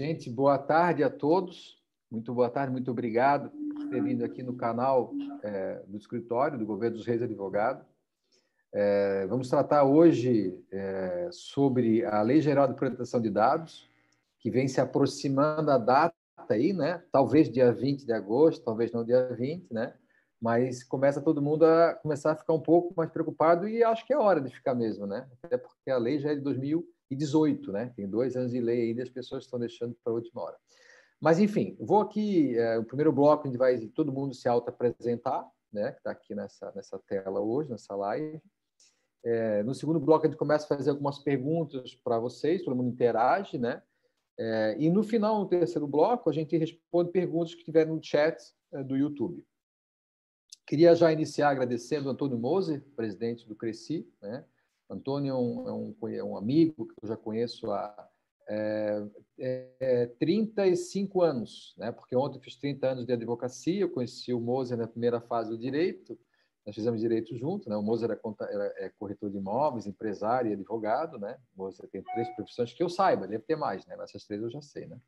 Gente, boa tarde a todos. Muito boa tarde, muito obrigado por ter vindo aqui no canal é, do escritório do Governo dos Reis Advogado. É, vamos tratar hoje é, sobre a Lei Geral de Proteção de Dados, que vem se aproximando a data aí, né? Talvez dia 20 de agosto, talvez não dia 20, né? Mas começa todo mundo a começar a ficar um pouco mais preocupado e acho que é hora de ficar mesmo, né? Até porque a lei já é de 2018, né? Tem dois anos de lei ainda, as pessoas estão deixando para a última hora. Mas, enfim, vou aqui, é, o primeiro bloco, gente vai todo mundo se auto-apresentar, né, que está aqui nessa, nessa tela hoje, nessa live. É, no segundo bloco, a gente começa a fazer algumas perguntas para vocês, todo mundo interage, né? É, e no final, no terceiro bloco, a gente responde perguntas que tiverem no chat é, do YouTube. Queria já iniciar agradecendo Antônio Moser, presidente do Cresci. Né? Antônio é um, é é um amigo que eu já conheço há é, é, 35 anos, né? porque ontem fiz 30 anos de advocacia, eu conheci o Moser na primeira fase do direito, nós fizemos direito junto, né? o Moser é, corretor de imóveis, empresário e advogado, né? o Moser tem três profissões que eu saiba, deve ter mais, né? essas três eu já sei. Né?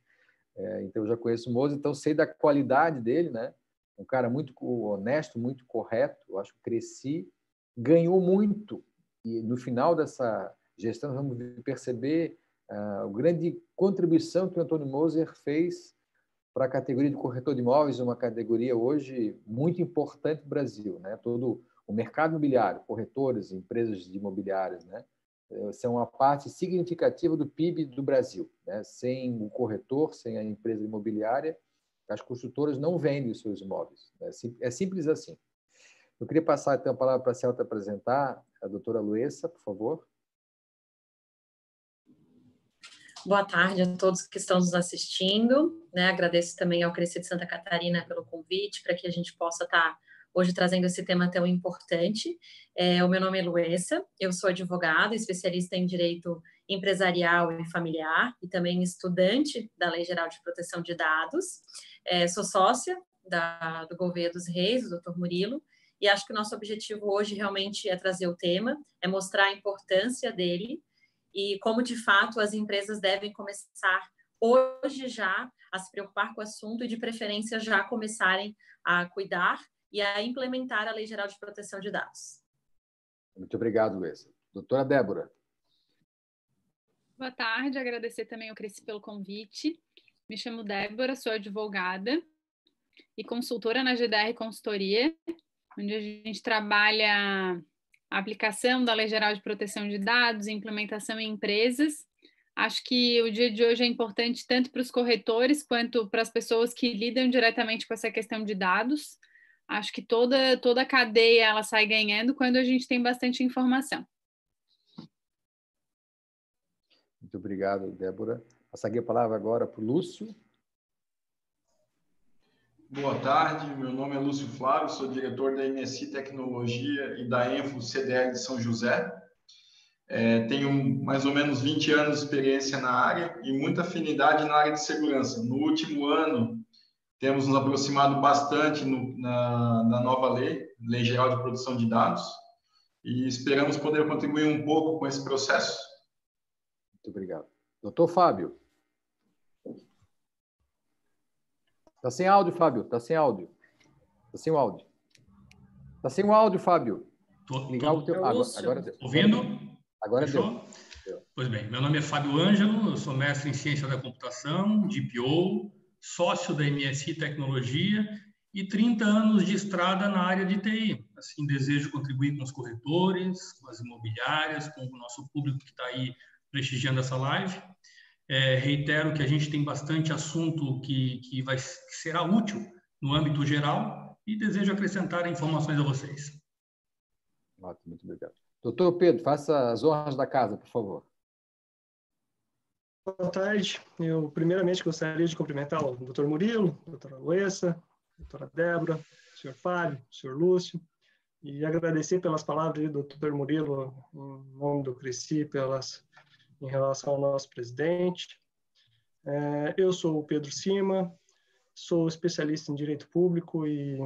É, então, eu já conheço o Moser, então sei da qualidade dele, né? um cara muito honesto, muito correto, eu acho que cresci, ganhou muito, e no final dessa gestão vamos perceber a grande contribuição que o Antônio Moser fez para a categoria de corretor de imóveis, uma categoria hoje muito importante no Brasil, né? Todo o mercado imobiliário, corretores, empresas de imobiliárias, né? São uma parte significativa do PIB do Brasil, né? Sem o corretor, sem a empresa imobiliária, as construtoras não vendem os seus imóveis. Né? É simples assim. Eu queria passar então a palavra para a Celta apresentar a doutora Luessa, por favor. Boa tarde a todos que estão nos assistindo. Né? Agradeço também ao Crescer de Santa Catarina pelo convite, para que a gente possa estar hoje trazendo esse tema tão importante. É, o meu nome é Luessa, eu sou advogada, especialista em direito empresarial e familiar, e também estudante da Lei Geral de Proteção de Dados. É, sou sócia da, do Governo dos Reis, do Dr. Murilo, e acho que o nosso objetivo hoje realmente é trazer o tema, é mostrar a importância dele e como de fato as empresas devem começar hoje já a se preocupar com o assunto e de preferência já começarem a cuidar e a implementar a Lei Geral de Proteção de Dados. Muito obrigado, Luísa. Doutora Débora. Boa tarde, agradecer também ao Cresci pelo convite. Me chamo Débora, sou advogada e consultora na GDR Consultoria, onde a gente trabalha a aplicação da Lei Geral de Proteção de Dados, implementação em empresas. Acho que o dia de hoje é importante tanto para os corretores quanto para as pessoas que lidam diretamente com essa questão de dados. Acho que toda, toda a cadeia ela sai ganhando quando a gente tem bastante informação. Muito obrigado, Débora. Passaria a palavra agora para o Lúcio. Boa tarde, meu nome é Lúcio Flávio, sou diretor da MSI Tecnologia e da Enfo CDR de São José. É, tenho mais ou menos 20 anos de experiência na área e muita afinidade na área de segurança. No último ano, temos nos aproximado bastante no, na, na nova lei, Lei Geral de Proteção de Dados, e esperamos poder contribuir um pouco com esse processo. Muito obrigado. Doutor Fábio. Está sem áudio, Fábio. Está sem áudio. Está sem o áudio. Está sem o áudio, Fábio. Tô, Ligar tô, o teu... agora, agora deu. Ouvindo? Agora deu. Pois bem, meu nome é Fábio Ângelo, eu sou mestre em Ciência da Computação, DPO, sócio da MSI Tecnologia e 30 anos de estrada na área de TI. Assim, desejo contribuir com os corretores, com as imobiliárias, com o nosso público que está aí prestigiando essa live. É, reitero que a gente tem bastante assunto que, que, vai, que será útil no âmbito geral e desejo acrescentar informações a vocês. Ótimo, muito obrigado. Doutor Pedro, faça as honras da casa, por favor. Boa tarde. Eu, primeiramente, gostaria de cumprimentar o doutor Murilo, a doutora Luessa, a doutora Débora, o senhor Fábio, o senhor Lúcio, e agradecer pelas palavras do doutor Murilo, em nome do Cresci, pelas em relação ao nosso presidente. É, eu sou o Pedro Cima, sou especialista em direito público e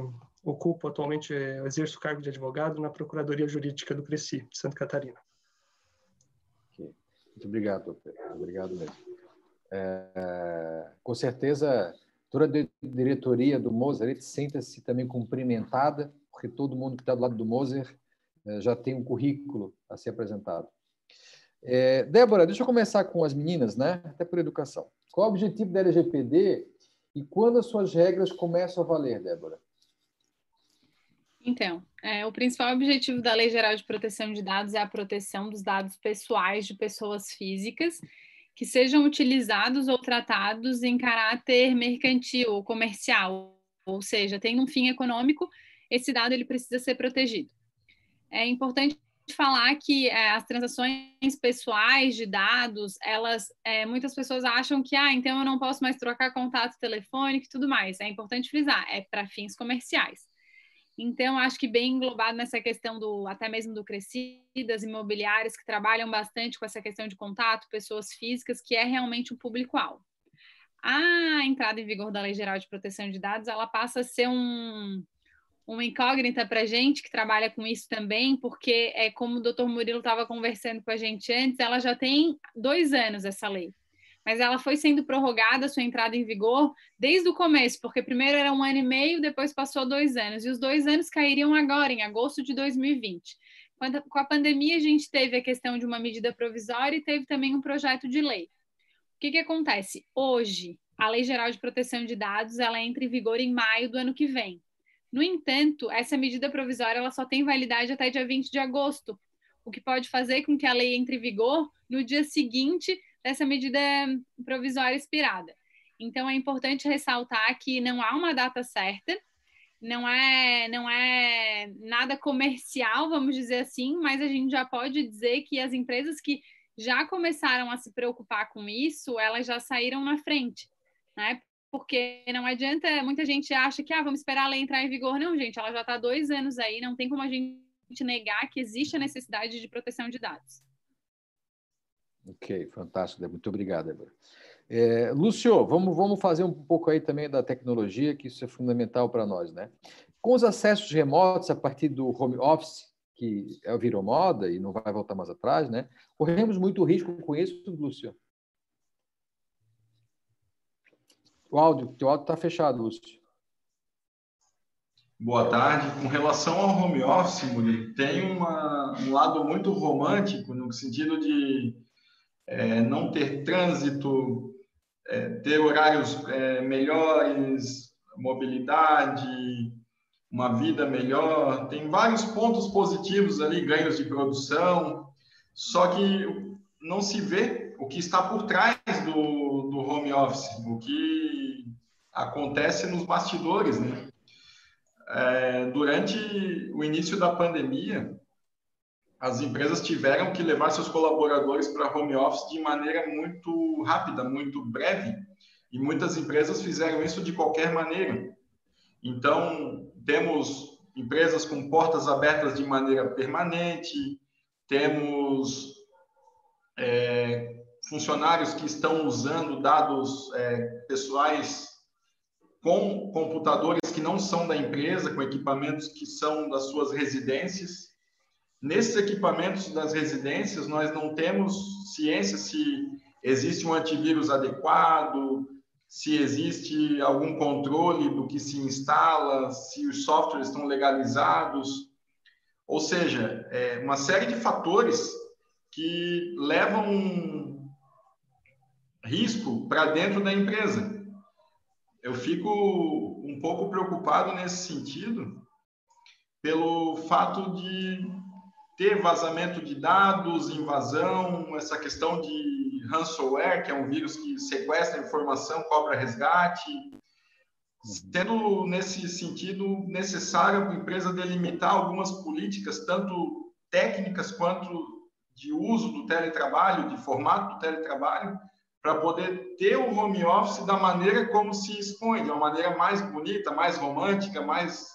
ocupo atualmente, exerço o cargo de advogado na Procuradoria Jurídica do Cresci, de Santa Catarina. Muito obrigado, Pedro. Obrigado mesmo. É, com certeza, toda a diretoria do Moser senta-se também cumprimentada, porque todo mundo que está do lado do Moser é, já tem um currículo a ser apresentado. É, Débora, deixa eu começar com as meninas, né? Até por educação. Qual é o objetivo da LGPD e quando as suas regras começam a valer, Débora? Então, é, o principal objetivo da Lei Geral de Proteção de Dados é a proteção dos dados pessoais de pessoas físicas que sejam utilizados ou tratados em caráter mercantil ou comercial, ou seja, tendo um fim econômico, esse dado ele precisa ser protegido. É importante falar que é, as transações pessoais de dados, elas, é, muitas pessoas acham que, ah, então eu não posso mais trocar contato telefônico e tudo mais. É importante frisar, é para fins comerciais. Então, acho que bem englobado nessa questão do, até mesmo do crescidas imobiliárias que trabalham bastante com essa questão de contato, pessoas físicas, que é realmente o público-alvo. A entrada em vigor da Lei Geral de Proteção de Dados, ela passa a ser um, uma incógnita para a gente que trabalha com isso também, porque é como o doutor Murilo estava conversando com a gente antes, ela já tem dois anos essa lei mas ela foi sendo prorrogada sua entrada em vigor desde o começo, porque primeiro era um ano e meio, depois passou dois anos, e os dois anos cairiam agora, em agosto de 2020. Quando, com a pandemia, a gente teve a questão de uma medida provisória e teve também um projeto de lei. O que, que acontece? Hoje, a Lei Geral de Proteção de Dados ela entra em vigor em maio do ano que vem. No entanto, essa medida provisória ela só tem validade até dia 20 de agosto, o que pode fazer com que a lei entre em vigor no dia seguinte dessa medida provisória expirada. Então é importante ressaltar que não há uma data certa, não é não é nada comercial, vamos dizer assim, mas a gente já pode dizer que as empresas que já começaram a se preocupar com isso, elas já saíram na frente, né? Porque não adianta, muita gente acha que ah, vamos esperar a lei entrar em vigor. Não, gente, ela já está dois anos aí, não tem como a gente negar que existe a necessidade de proteção de dados. Ok, fantástico, Débora. Muito obrigado, Débora. É, Lúcio, vamos, vamos fazer um pouco aí também da tecnologia, que isso é fundamental para nós, né? Com os acessos remotos a partir do home office, que virou moda e não vai voltar mais atrás, né? Corremos muito risco com isso, Lúcio. O áudio, teu áudio está fechado, Lúcio. Boa tarde. Com relação ao home office, Murilo, tem uma, um lado muito romântico no sentido de é, não ter trânsito, é, ter horários é, melhores, mobilidade, uma vida melhor. Tem vários pontos positivos ali, ganhos de produção, só que não se vê o que está por trás do home office, o que acontece nos bastidores, né? É, durante o início da pandemia, as empresas tiveram que levar seus colaboradores para home office de maneira muito rápida, muito breve, e muitas empresas fizeram isso de qualquer maneira. Então, temos empresas com portas abertas de maneira permanente, temos é, funcionários que estão usando dados é, pessoais com computadores que não são da empresa, com equipamentos que são das suas residências. Nesses equipamentos das residências, nós não temos ciência se existe um antivírus adequado, se existe algum controle do que se instala, se os softwares estão legalizados. Ou seja, é uma série de fatores que levam risco para dentro da empresa. Eu fico um pouco preocupado nesse sentido, pelo fato de ter vazamento de dados, invasão, essa questão de ransomware, que é um vírus que sequestra informação, cobra resgate, tendo nesse sentido necessário a empresa delimitar algumas políticas, tanto técnicas quanto de uso do teletrabalho, de formato do teletrabalho, para poder ter o home office da maneira como se expõe, de uma maneira mais bonita, mais romântica, mais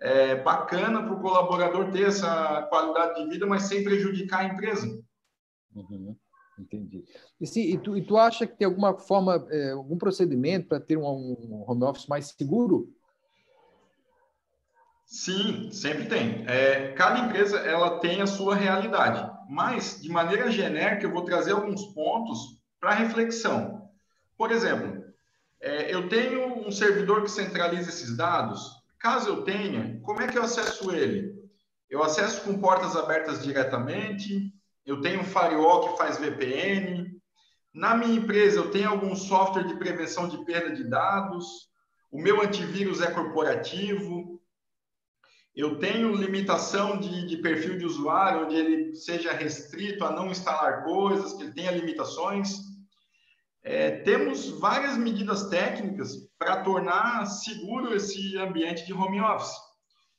é, bacana para o colaborador ter essa qualidade de vida, mas sem prejudicar a empresa. Uhum, entendi. E, se, e, tu, e tu acha que tem alguma forma, é, algum procedimento para ter um, um, home office mais seguro? Sim, sempre tem. É, cada empresa ela tem a sua realidade, mas de maneira genérica eu vou trazer alguns pontos para reflexão. Por exemplo, é, eu tenho um servidor que centraliza esses dados. Caso eu tenha, como é que eu acesso ele? Eu acesso com portas abertas diretamente. Eu tenho um firewall que faz VPN. Na minha empresa, eu tenho algum software de prevenção de perda de dados. O meu antivírus é corporativo. Eu tenho limitação de, de, perfil de usuário, onde ele seja restrito a não instalar coisas, que ele tenha limitações. É, temos várias medidas técnicas para tornar seguro esse ambiente de home office.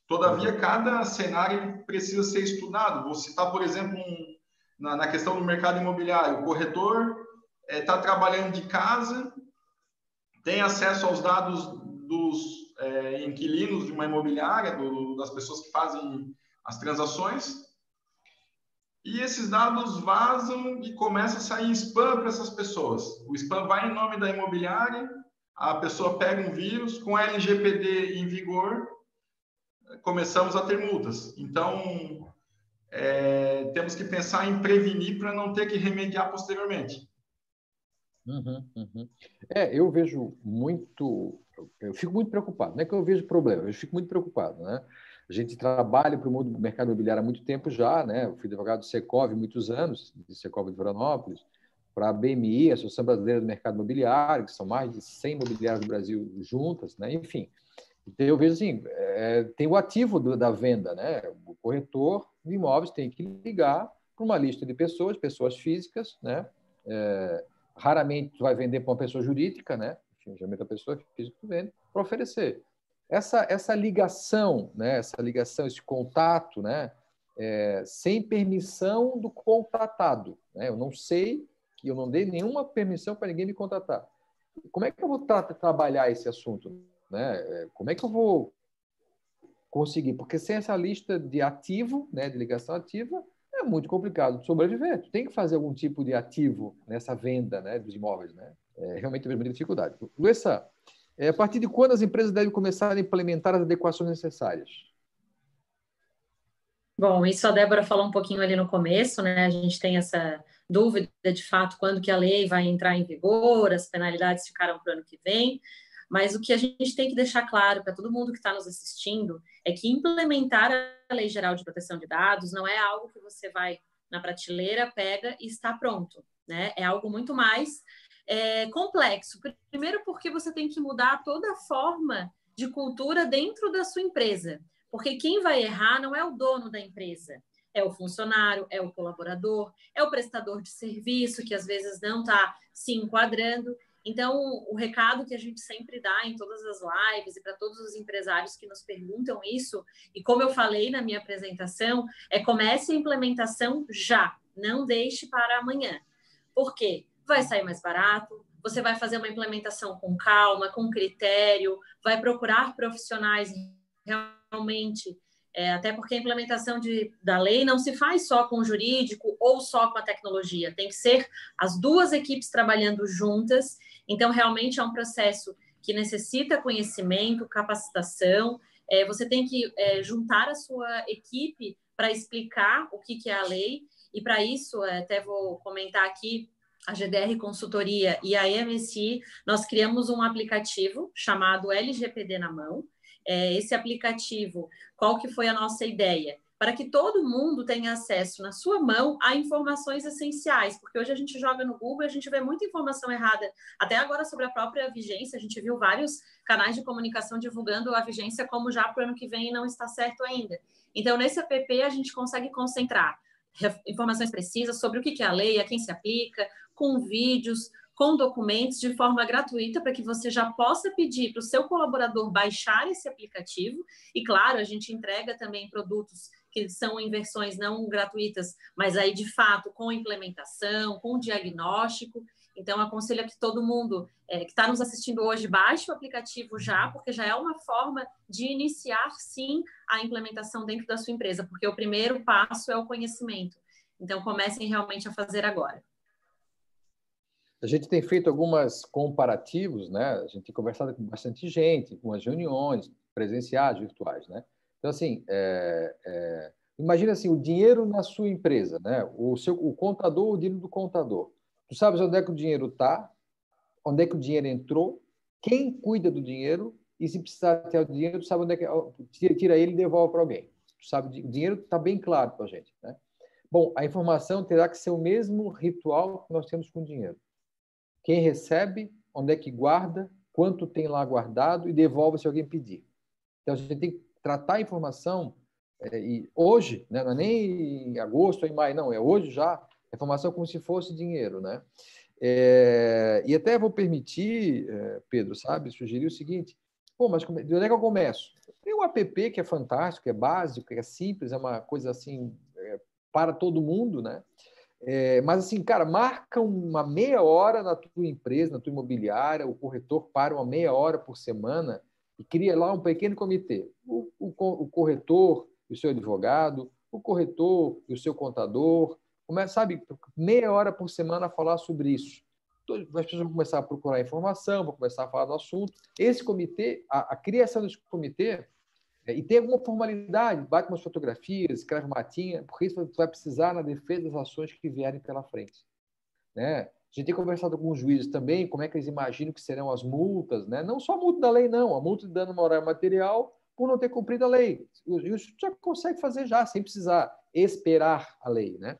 Todavia, cada cenário precisa ser estudado. Vou citar, por exemplo, um, na, na, questão do mercado imobiliário. O corretor está é, trabalhando de casa, tem acesso aos dados dos é, inquilinos de uma imobiliária, do, das pessoas que fazem as transações, e esses dados vazam e começa a sair spam para essas pessoas. O spam vai em nome da imobiliária, a pessoa pega um vírus, com LGPD em vigor, começamos a ter multas. Então, é, temos que pensar em prevenir para não ter que remediar posteriormente. Uhum, uhum. É, eu vejo muito, eu fico muito preocupado. Não é que eu vejo problema, eu fico muito preocupado, né? A gente trabalha para o mundo do mercado imobiliário há muito tempo já, né? Eu fui advogado do Secov muitos anos, de Secov de Veranópolis, para a BMI, a Associação Brasileira do Mercado Imobiliário, que são mais de 100 imobiliários do Brasil juntas, né? Enfim, então eu vejo assim, é, tem o ativo do, da venda, né? O corretor de imóveis tem que ligar para uma lista de pessoas, pessoas físicas, né? É, Raramente tu vai vender para uma pessoa jurídica, né? Geralmente a pessoa física tu vende para oferecer. Essa, essa ligação, né? Essa ligação, esse contato, né? É, sem permissão do contratado. Né? Eu não sei eu não dei nenhuma permissão para ninguém me contratar. Como é que eu vou tra trabalhar esse assunto? Né? É, como é que eu vou conseguir? Porque sem essa lista de ativo, né, de ligação ativa, é muito complicado de sobreviver. Tu tem que fazer algum tipo de ativo nessa venda né, dos imóveis. Né? É, realmente tem muita dificuldade. Luessa, é, a partir de quando as empresas devem começar a implementar as adequações necessárias? Bom, isso a Débora falou um pouquinho ali no começo, né? A gente tem essa dúvida de fato quando que a lei vai entrar em vigor, as penalidades ficaram para o ano que vem. Mas o que a gente tem que deixar claro para todo mundo que está nos assistindo é que implementar a Lei Geral de Proteção de Dados não é algo que você vai na prateleira, pega e está pronto. Né? É algo muito mais é, complexo. Primeiro, porque você tem que mudar toda a forma de cultura dentro da sua empresa. Porque quem vai errar não é o dono da empresa, é o funcionário, é o colaborador, é o prestador de serviço que às vezes não está se enquadrando. Então, o recado que a gente sempre dá em todas as lives e para todos os empresários que nos perguntam isso, e como eu falei na minha apresentação, é comece a implementação já, não deixe para amanhã. Por quê? Vai sair mais barato, você vai fazer uma implementação com calma, com critério, vai procurar profissionais realmente é, até porque a implementação de, da lei não se faz só com o jurídico ou só com a tecnologia, tem que ser as duas equipes trabalhando juntas. Então, realmente é um processo que necessita conhecimento, capacitação. É, você tem que é, juntar a sua equipe para explicar o que, que, é a lei, e para isso, é, até vou comentar aqui, a GDR Consultoria e a MSI, nós criamos um aplicativo chamado LGPD na mão, é, esse aplicativo, qual que foi a nossa ideia? Para que todo mundo tenha acesso na sua mão a informações essenciais, porque hoje a gente joga no Google e a gente vê muita informação errada, até agora sobre a própria vigência, a gente viu vários canais de comunicação divulgando a vigência como já para o ano que vem não está certo ainda. Então, nesse app, a gente consegue concentrar informações precisas sobre o que é a lei, a quem se aplica, com vídeos, com documentos de forma gratuita para que você já possa pedir para o seu colaborador baixar esse aplicativo. E claro, a gente entrega também produtos que são em versões não gratuitas, mas aí de fato com implementação, com diagnóstico. Então, aconselho que todo mundo é, que está nos assistindo hoje baixe o aplicativo já, porque já é uma forma de iniciar sim a implementação dentro da sua empresa, porque o primeiro passo é o conhecimento. Então, comecem realmente a fazer agora. A gente tem feito algumas comparativos, né? A gente tem conversado com bastante gente, com as reuniões presenciais, virtuais, né? Então, assim, é, é, imagina assim, o dinheiro na sua empresa, né? O, seu, o contador, o dinheiro do contador. Tu sabes onde é que o dinheiro está, onde é que o dinheiro entrou, quem cuida do dinheiro e se precisar ter o dinheiro, tu sabe onde é que tira ele e devolve para alguém. Tu sabe, o dinheiro está bem claro para a gente. Né? Bom, a informação terá que ser o mesmo ritual que nós temos com o dinheiro. Quem recebe, onde é que guarda, quanto tem lá guardado e devolve se alguém pedir. Então, a gente tem que tratar a informação é, e hoje, né, não é nem em agosto ou em maio, não, é hoje já, a informação como se fosse dinheiro, né? É, e até vou permitir, é, Pedro, sabe, sugerir o seguinte: pô, mas de onde é que eu começo? Tem um app que é fantástico, é básico, é simples, é uma coisa assim é, para todo mundo, né? É, mas assim, cara, marca uma meia hora na tua empresa, na tua imobiliária, o corretor para uma meia hora por semana e cria lá um pequeno comitê. O, o, o corretor e o seu advogado, o corretor e o seu contador, Começa, sabe, meia hora por semana a falar sobre isso. As pessoas vão começar a procurar informação, vão começar a falar do assunto. Esse comitê, a, a criação desse comitê, e tem alguma formalidade, bate umas fotografias, escreve matinha, porque isso vai precisar na defesa das ações que vierem pela frente. Né? A gente tem conversado com os juízes também, como é que eles imaginam que serão as multas, né? não só a multa da lei, não, a multa de dano moral material por não ter cumprido a lei. Isso já consegue fazer já, sem precisar esperar a lei. Né?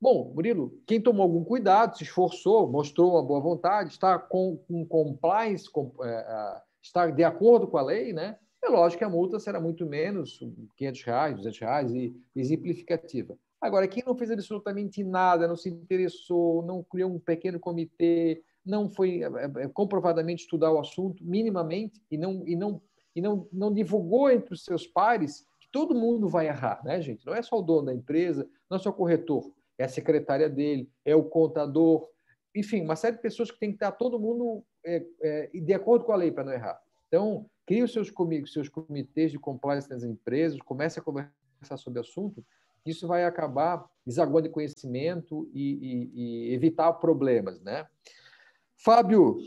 Bom, Murilo, quem tomou algum cuidado, se esforçou, mostrou uma boa vontade, está com, com compliance, com, é, é, está de acordo com a lei, né? É lógico que a multa será muito menos, 500 reais, 200 reais, e exemplificativa. Agora, quem não fez absolutamente nada, não se interessou, não criou um pequeno comitê, não foi é, é, comprovadamente estudar o assunto minimamente e não e não e não, não divulgou entre os seus pares que todo mundo vai errar, né, gente? Não é só o dono da empresa, não é só o corretor é a secretária dele, é o contador, enfim, uma série de pessoas que tem que estar todo mundo é, é, de acordo com a lei para não errar. Então, crie os seus, seus comitês de compliance nas empresas, comece a conversar sobre o assunto, isso vai acabar desaguando de conhecimento e, e, e evitar problemas, né? Fábio,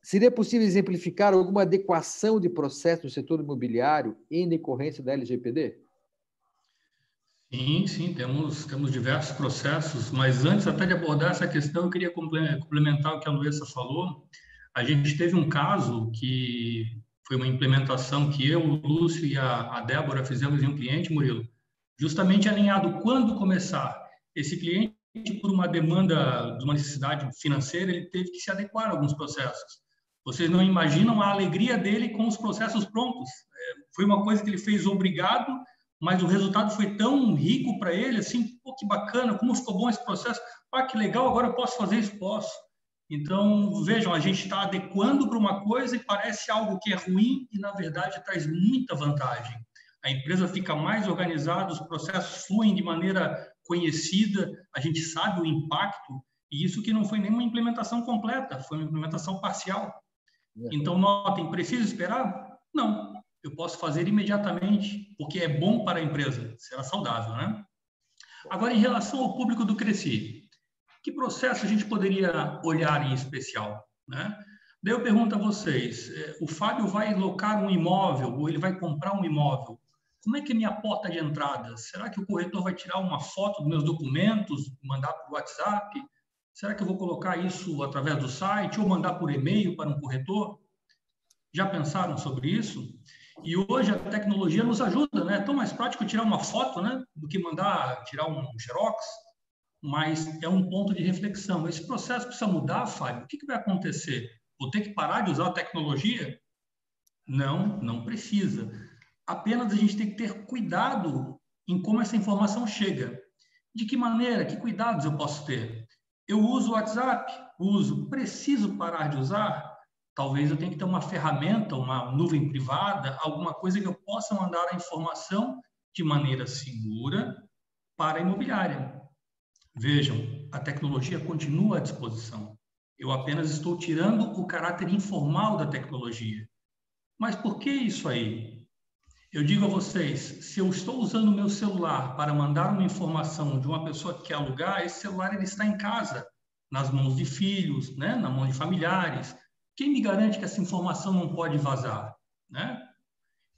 seria possível exemplificar alguma adequação de processo no setor imobiliário em decorrência da LGPD? Sim, sim, temos, temos diversos processos, mas antes até de abordar essa questão, eu queria complementar o que a Luísa falou. A gente teve um caso que foi uma implementação que eu, o Lúcio e a, a Débora fizemos em um cliente, Murilo, justamente alinhado quando começar. Esse cliente, por uma demanda de uma necessidade financeira, ele teve que se adequar a alguns processos. Vocês não imaginam a alegria dele com os processos prontos. É, foi uma coisa que ele fez obrigado mas o resultado foi tão rico para ele, assim, pô, que bacana, como ficou bom esse processo, ah, que legal, agora eu posso fazer isso, posso. Então, vejam, a gente está adequando para uma coisa e parece algo que é ruim e, na verdade, traz muita vantagem. A empresa fica mais organizada, os processos fluem de maneira conhecida, a gente sabe o impacto, e isso que não foi nenhuma implementação completa, foi uma implementação parcial. Então, notem, precisa esperar? Não, eu posso fazer imediatamente, porque é bom para a empresa, será saudável, né? Agora, em relação ao público do Cresci, que processo a gente poderia olhar em especial, né? Daí eu pergunto a vocês, é, o Fábio vai locar um imóvel ou ele vai comprar um imóvel, como é que é minha porta de entrada? Será que o corretor vai tirar uma foto dos meus documentos, mandar por WhatsApp? Será que eu vou colocar isso através do site ou mandar por e-mail para um corretor? Já pensaram sobre isso? E hoje a tecnologia nos ajuda, né? É tão mais prático tirar uma foto, né? Do que mandar tirar um xerox. Mas é um ponto de reflexão. Esse processo precisa mudar, Fábio. O que, que vai acontecer? Vou ter que parar de usar a tecnologia? Não, não precisa. Apenas a gente tem que ter cuidado em como essa informação chega. De que maneira, que cuidados eu posso ter? Eu uso o WhatsApp? Uso. Preciso parar de usar? Talvez eu tenha que ter uma ferramenta, uma nuvem privada, alguma coisa que eu possa mandar a informação de maneira segura para a imobiliária. Vejam, a tecnologia continua à disposição. Eu apenas estou tirando o caráter informal da tecnologia. Mas por que isso aí? Eu digo a vocês, se eu estou usando meu celular para mandar uma informação de uma pessoa que quer alugar, esse celular ele está em casa, nas mãos de filhos, né, na mão de familiares. Quem me garante que essa informação não pode vazar? Né?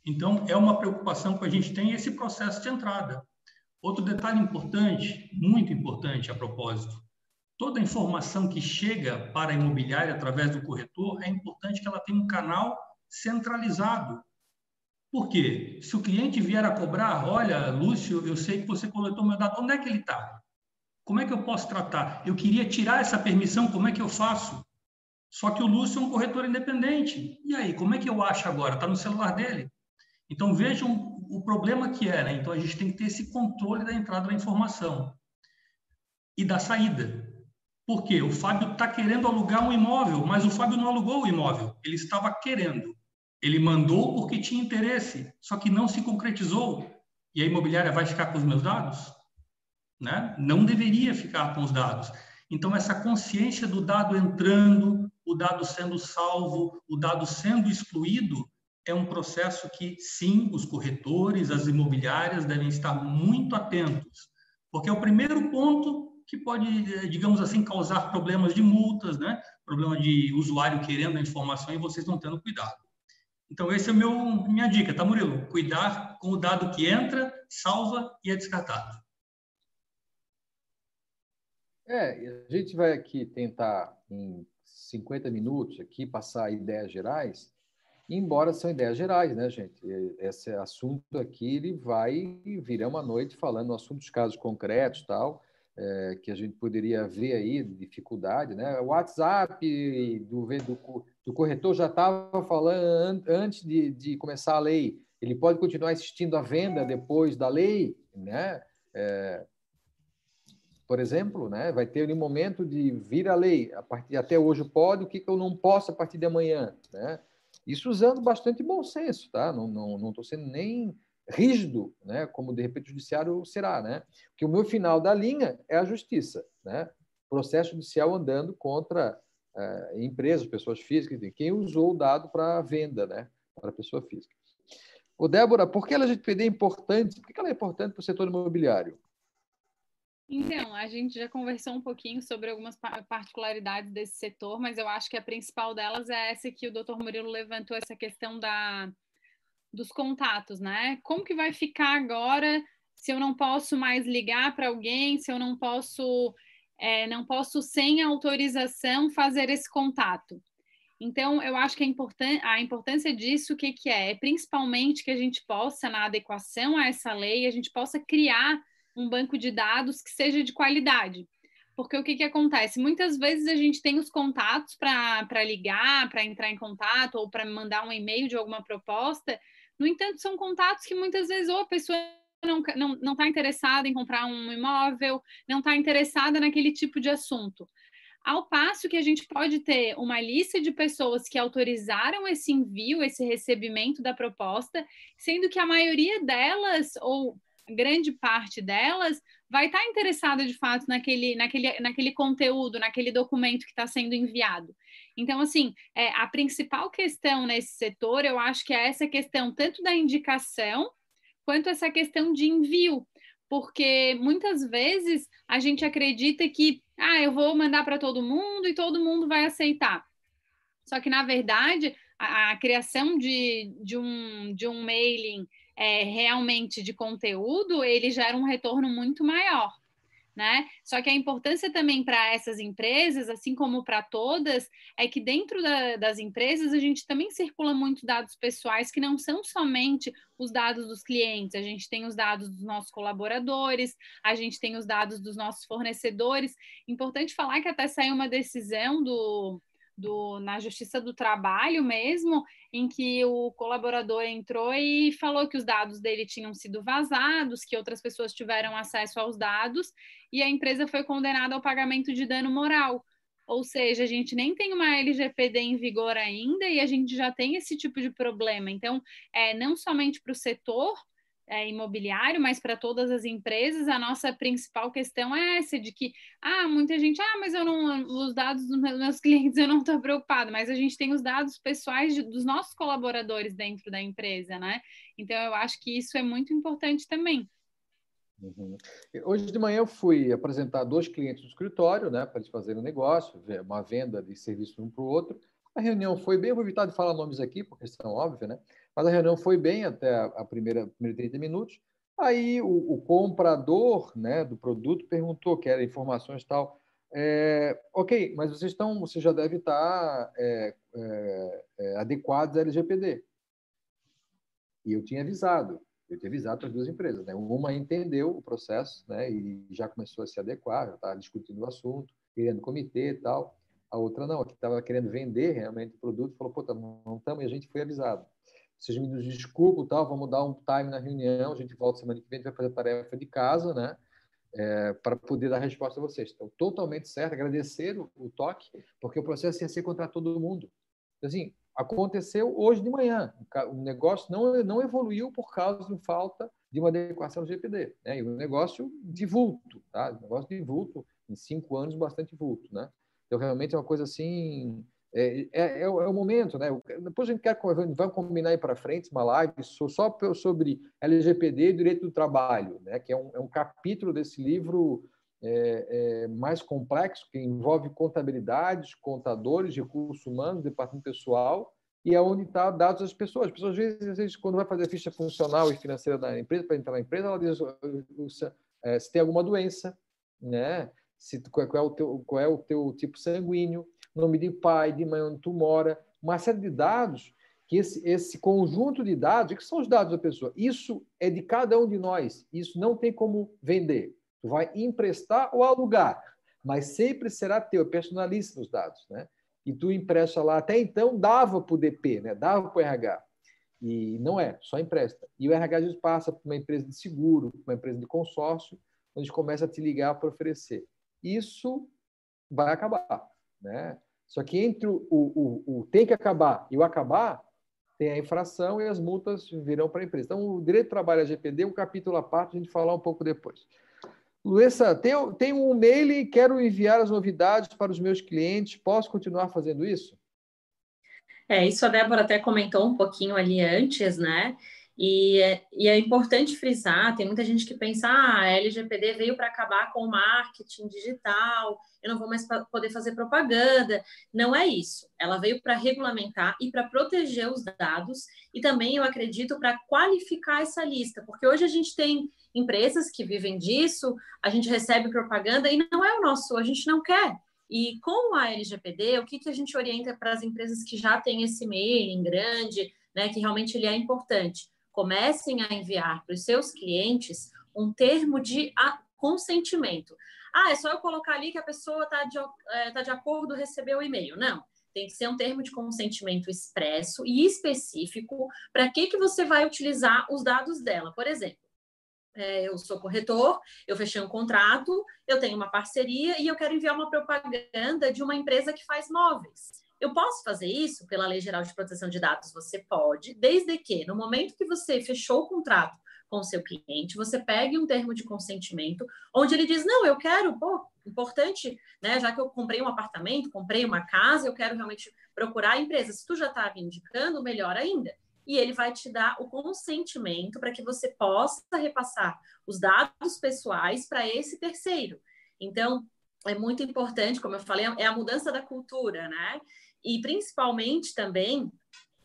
Então, é uma preocupação que a gente tem esse processo de entrada. Outro detalhe importante, muito importante a propósito, toda a informação que chega para a imobiliária através do corretor, é importante que ela tenha um canal centralizado. Por quê? Se o cliente vier a cobrar, olha, Lúcio, eu sei que você coletou meu dado, onde é que ele está? Como é que eu posso tratar? Eu queria tirar essa permissão, como é que eu faço? Só que o Lúcio é um corretor independente. E aí, como é que eu acho agora? Está no celular dele. Então, vejam o problema que é. Né? Então, a gente tem que ter esse controle da entrada da informação e da saída. Por quê? O Fábio está querendo alugar um imóvel, mas o Fábio não alugou o imóvel. Ele estava querendo. Ele mandou porque tinha interesse, só que não se concretizou. E a imobiliária vai ficar com os meus dados? Né? Não deveria ficar com os dados. Então, essa consciência do dado entrando, o dado sendo salvo, o dado sendo excluído, é um processo que, sim, os corretores, as imobiliárias devem estar muito atentos, porque é o primeiro ponto que pode, eh, digamos assim, causar problemas de multas, né? problema de usuário querendo a informação e vocês não tendo cuidado. Então, esse é meu minha dica, tá, Murilo? Cuidar com o dado que entra, salva e é descartado. É, a gente vai aqui tentar, em 50 minutos, aqui passar ideias gerais, embora são ideias gerais, né, gente? Esse assunto aqui ele vai virar uma noite falando assuntos, casos concretos, tal, é, que a gente poderia ver aí dificuldade, né? O WhatsApp do, do, do corretor já estava falando antes de, de, começar a lei. Ele pode continuar assistindo a venda depois da lei, né? É, por exemplo, né? Vai ter um momento de vir a lei. A partir até hoje pode, o que, que eu não posso a partir de amanhã, né? Isso usando bastante bom senso, tá? Não estou não, não sendo nem rígido, né? Como de repente o judiciário será, né? Que o meu final da linha é a justiça, né? Processo judicial andando contra uh, empresas, pessoas físicas, quem usou o dado para venda, né? Para pessoa física. O Débora, por que ela é importante? Por que ela é importante para o setor imobiliário? Então, a gente já conversou um pouquinho sobre algumas particularidades desse setor, mas eu acho que a principal delas é essa que o Dr. Murilo levantou, essa questão da, dos contatos, né? Como que vai ficar agora se eu não posso mais ligar para alguém, se eu não posso, é, não posso sem autorização fazer esse contato? Então, eu acho que a, importância, a importância disso, o que, que é? É principalmente que a gente possa, na adequação a essa lei, a gente possa criar um banco de dados que seja de qualidade. Porque o que, que acontece? Muitas vezes a gente tem os contatos para ligar, para entrar em contato ou para mandar um e-mail de alguma proposta. No entanto, são contatos que muitas vezes ou a pessoa não está não, não tá interessada em comprar um imóvel, não está interessada naquele tipo de assunto. Ao passo que a gente pode ter uma lista de pessoas que autorizaram esse envio, esse recebimento da proposta, sendo que a maioria delas, ou grande parte delas vai estar interessada de fato naquele, naquele, naquele conteúdo, naquele documento que está sendo enviado. Então, assim, é, a principal questão nesse setor, eu acho que é essa questão tanto da indicação quanto essa questão de envio, porque muitas vezes a gente acredita que, ah, eu vou mandar para todo mundo e todo mundo vai aceitar. Só que, na verdade, a, a criação de, de, um, de um mailing é, realmente de conteúdo, ele gera um retorno muito maior. Né? Só que a importância também para essas empresas, assim como para todas, é que dentro da, das empresas a gente também circula muito dados pessoais que não são somente os dados dos clientes, a gente tem os dados dos nossos colaboradores, a gente tem os dados dos nossos fornecedores. Importante falar que até saiu uma decisão do, do, na Justiça do Trabalho mesmo, em que o colaborador entrou e falou que os dados dele tinham sido vazados, que outras pessoas tiveram acesso aos dados, e a empresa foi condenada ao pagamento de dano moral. Ou seja, a gente nem tem uma LGPD em vigor ainda e a gente já tem esse tipo de problema. Então, é, não somente para o setor, é, imobiliário, mas para todas as empresas, a nossa principal questão é essa, de que, ah, muita gente, ah, mas eu não, os dados dos meus clientes eu não estou preocupado, mas a gente tem os dados pessoais de, dos nossos colaboradores dentro da empresa, né? Então, eu acho que isso é muito importante também. Uhum. Hoje de manhã eu fui apresentar dois clientes do escritório, né, para eles fazerem um negócio, uma venda de serviço um para o outro. A reunião foi bem, eu vou evitar de falar nomes aqui, por questão óbvia, né? Mas a reunião foi bem até a primeira, primeira 30 minutos. Aí o, o, comprador né, do produto perguntou, quer informações tal. É, ok, mas vocês estão, você já deve estar é, é, é adequados à LGPD. E eu tinha avisado, eu tinha avisado para as duas empresas. Né? Uma entendeu o processo né? e já começou a se adequar, já estava discutindo o assunto, querendo comitê e tal. A outra não, a que estava querendo vender realmente o produto, falou, pô, não estamos, e a gente foi avisado. Vocês me desculpem, tal, vamos dar um time na reunião, a gente volta semana que vem, a gente vai fazer a tarefa de casa, né? É, para poder dar resposta a vocês. Então, totalmente certo, agradecer o, o toque, porque o processo ia ser contra todo mundo. Então, assim, aconteceu hoje de manhã. O negócio não, não evoluiu por causa de falta de uma adequação do GPD. Né? E o negócio de vulto, tá? Negócio de vulto, em cinco anos, bastante vulto, né? Então, realmente é uma coisa assim... É, é, é, é o momento, né? Depois a gente quer vamos combinar aí para frente uma live só sobre LGPD e direito do trabalho, né? Que é um, é um capítulo desse livro é, é, mais complexo, que envolve contabilidades, contadores, recursos humanos, departamento pessoal, e é onde está dados das pessoas. As pessoas, às vezes, às vezes, quando vai fazer a ficha funcional e financeira da empresa, para entrar na empresa, ela diz é, se tem alguma doença, né? se, qual, é o teu, qual é o teu tipo sanguíneo, nome de pai, de mãe, onde tu mora, uma série de dados que esse, esse conjunto de dados, que são os dados da pessoa, isso é de cada um de nós, isso não tem como vender. Tu vai emprestar ou alugar, mas sempre será teu, personalista os dados, né? E tu empresta lá, até então dava para o DP, né? dava para o RH. E não é, só empresta. E o RH às passa para uma empresa de seguro, uma empresa de consórcio, onde começa a te ligar para oferecer. Isso vai acabar, né? Só que entre o, o, o, tem que acabar e o acabar, tem a infração e as multas virão para a empresa. Então, o direito de trabalho GPD é um capítulo à parte, a gente falar um pouco depois. Luísa, tenho, tenho um e-mail e quero enviar as novidades para os meus clientes. Posso continuar fazendo isso? É, isso a Débora até comentou um pouquinho ali antes, né? E é, e é importante frisar, tem muita gente que pensa, ah, a LGPD veio para acabar com o marketing digital, eu não vou mais poder fazer propaganda. Não é isso. Ela veio para regulamentar e para proteger os dados, e também, eu acredito, para qualificar essa lista, porque hoje a gente tem empresas que vivem disso, a gente recebe propaganda e não é o nosso, a gente não quer. E com a LGPD, o que, que a gente orienta para as empresas que já têm esse mailing grande, né, que realmente ele é importante? Comecem a enviar para os seus clientes um termo de consentimento. Ah, é só eu colocar ali que a pessoa está de, é, tá de acordo, recebeu o e-mail. Não, tem que ser um termo de consentimento expresso e específico para que, que você vai utilizar os dados dela. Por exemplo, é, eu sou corretor, eu fechei um contrato, eu tenho uma parceria e eu quero enviar uma propaganda de uma empresa que faz móveis. Eu posso fazer isso pela Lei Geral de Proteção de Dados? Você pode, desde que, no momento que você fechou o contrato com o seu cliente, você pegue um termo de consentimento onde ele diz: Não, eu quero, pô, importante, né? Já que eu comprei um apartamento, comprei uma casa, eu quero realmente procurar a empresa. Se tu já está me indicando, melhor ainda. E ele vai te dar o consentimento para que você possa repassar os dados pessoais para esse terceiro. Então, é muito importante, como eu falei, é a mudança da cultura, né? E principalmente também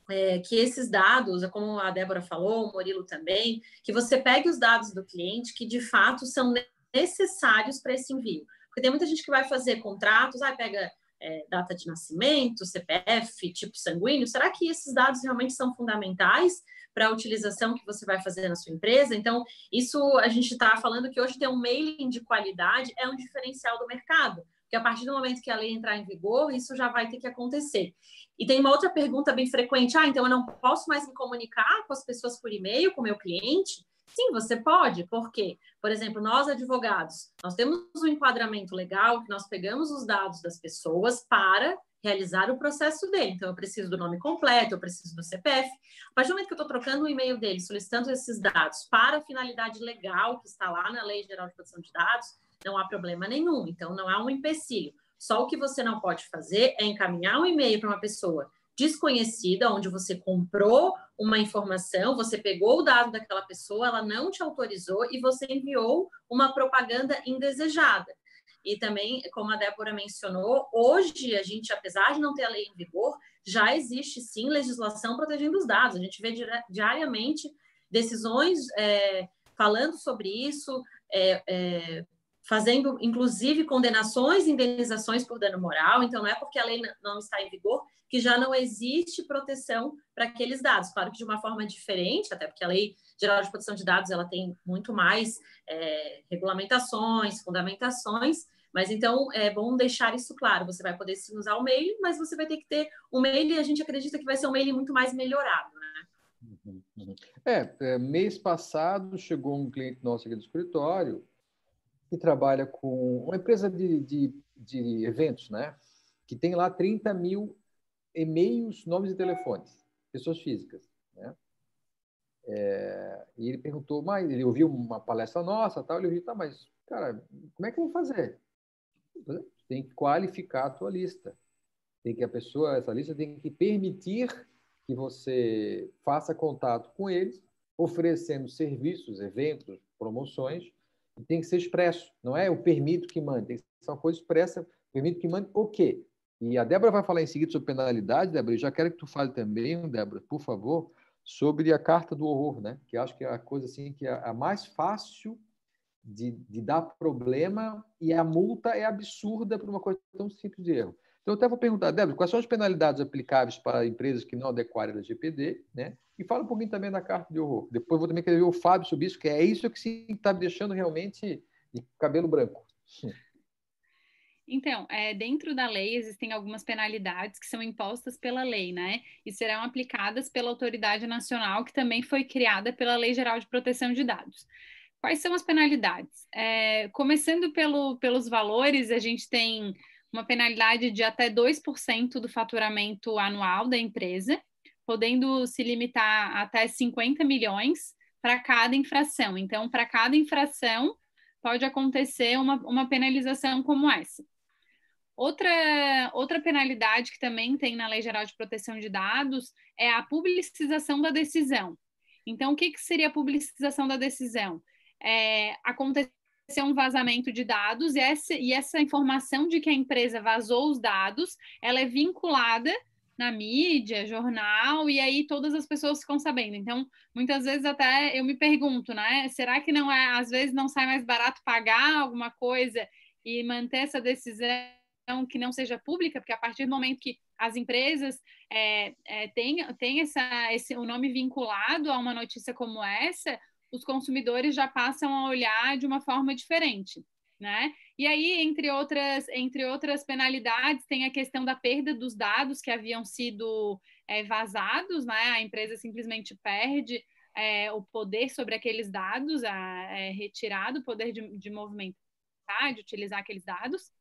é, que esses dados, como a Débora falou, o Murilo também, que você pegue os dados do cliente que de fato são necessários para esse envio. Porque tem muita gente que vai fazer contratos, ah, pega é, data de nascimento, CPF, tipo sanguíneo. Será que esses dados realmente são fundamentais para a utilização que você vai fazer na sua empresa? Então, isso a gente está falando que hoje ter um mailing de qualidade é um diferencial do mercado porque a partir do momento que a lei entrar em vigor, isso já vai ter que acontecer. E tem uma outra pergunta bem frequente: ah, então eu não posso mais me comunicar com as pessoas por e-mail, com o meu cliente? Sim, você pode, porque, por exemplo, nós advogados, nós temos um enquadramento legal que nós pegamos os dados das pessoas para realizar o processo dele. Então, eu preciso do nome completo, eu preciso do CPF. A partir do momento que eu estou trocando o e-mail dele, solicitando esses dados para a finalidade legal que está lá na Lei Geral de Proteção de Dados, não há problema nenhum. Então, não há um empecilho. Só o que você não pode fazer é encaminhar um e-mail para uma pessoa desconhecida, onde você comprou uma informação, você pegou o dado daquela pessoa, ela não te autorizou e você enviou uma propaganda indesejada. E também, como a Débora mencionou, hoje a gente, apesar de não ter a lei em vigor, já existe sim legislação protegendo os dados. A gente vê diariamente decisões é, falando sobre isso, é, é, fazendo, inclusive, condenações e indenizações por dano moral. Então, não é porque a lei não está em vigor que já não existe proteção para aqueles dados. Claro que de uma forma diferente, até porque a Lei Geral de Proteção de Dados ela tem muito mais é, regulamentações, fundamentações, mas então é bom deixar isso claro. Você vai poder sim usar o mail, mas você vai ter que ter um mail e a gente acredita que vai ser um mail muito mais melhorado, né? Uhum, uhum. É, é, mês passado chegou um cliente nosso aqui do escritório que trabalha com uma empresa de, de, de eventos, né? Que tem lá 30 mil e-mails, nomes e telefones, pessoas físicas. Né? É, e ele perguntou, mas ele ouviu uma palestra nossa, tal, ele ouviu, tá, mas, cara, como é que eu vou fazer? Tem que qualificar a tua lista. Tem que a pessoa, essa lista tem que permitir que você faça contato com eles, oferecendo serviços, eventos, promoções, tem que ser expresso. Não é o permito que mande, tem que ser uma coisa expressa, permito que mande o quê? E a Débora vai falar em seguida sobre penalidade, Débora, e já quero que tu fale também, Débora, por favor, sobre a carta do horror, né? Que acho que é a coisa assim que é a mais fácil de, de dar problema e a multa é absurda por uma coisa tão simples de erro. Então, eu até vou perguntar, Débora, quais são as penalidades aplicáveis para empresas que não adequarem a GPD, né? E fala um pouquinho também da carta de horror. Depois vou também querer ver o Fábio sobre isso, que é isso que está me deixando realmente de cabelo branco. Então, é, dentro da lei existem algumas penalidades que são impostas pela lei, né? E serão aplicadas pela autoridade nacional que também foi criada pela Lei Geral de Proteção de Dados. Quais são as penalidades? É, começando pelo, pelos valores, a gente tem uma penalidade de até 2% do faturamento anual da empresa, podendo se limitar até 50 milhões para cada infração. Então, para cada infração, pode acontecer uma, uma penalização como essa. Outra, outra penalidade que também tem na Lei Geral de Proteção de Dados é a publicização da decisão. Então, o que, que seria a publicização da decisão? É, acontecer um vazamento de dados e essa, e essa informação de que a empresa vazou os dados, ela é vinculada na mídia, jornal, e aí todas as pessoas ficam sabendo. Então, muitas vezes até eu me pergunto, né? Será que não é, às vezes não sai mais barato pagar alguma coisa e manter essa decisão que não seja pública, porque a partir do momento que as empresas é, é, têm, têm essa, esse, o nome vinculado a uma notícia como essa, os consumidores já passam a olhar de uma forma diferente. Né? E aí, entre outras, entre outras penalidades, tem a questão da perda dos dados que haviam sido é, vazados, né? A empresa simplesmente perde é, o poder sobre aqueles dados, a, é retirado o poder de, de movimentar, de utilizar aqueles dados.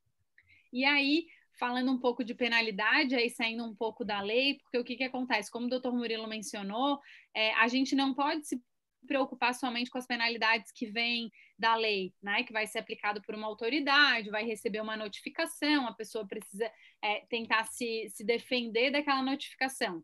E aí, falando um pouco de penalidade, aí saindo um pouco da lei, porque o que, que acontece? Como o doutor Murilo mencionou, é, a gente não pode se preocupar somente com as penalidades que vêm da lei, né, que vai ser aplicado por uma autoridade, vai receber uma notificação, a pessoa precisa é, tentar se, se defender daquela notificação.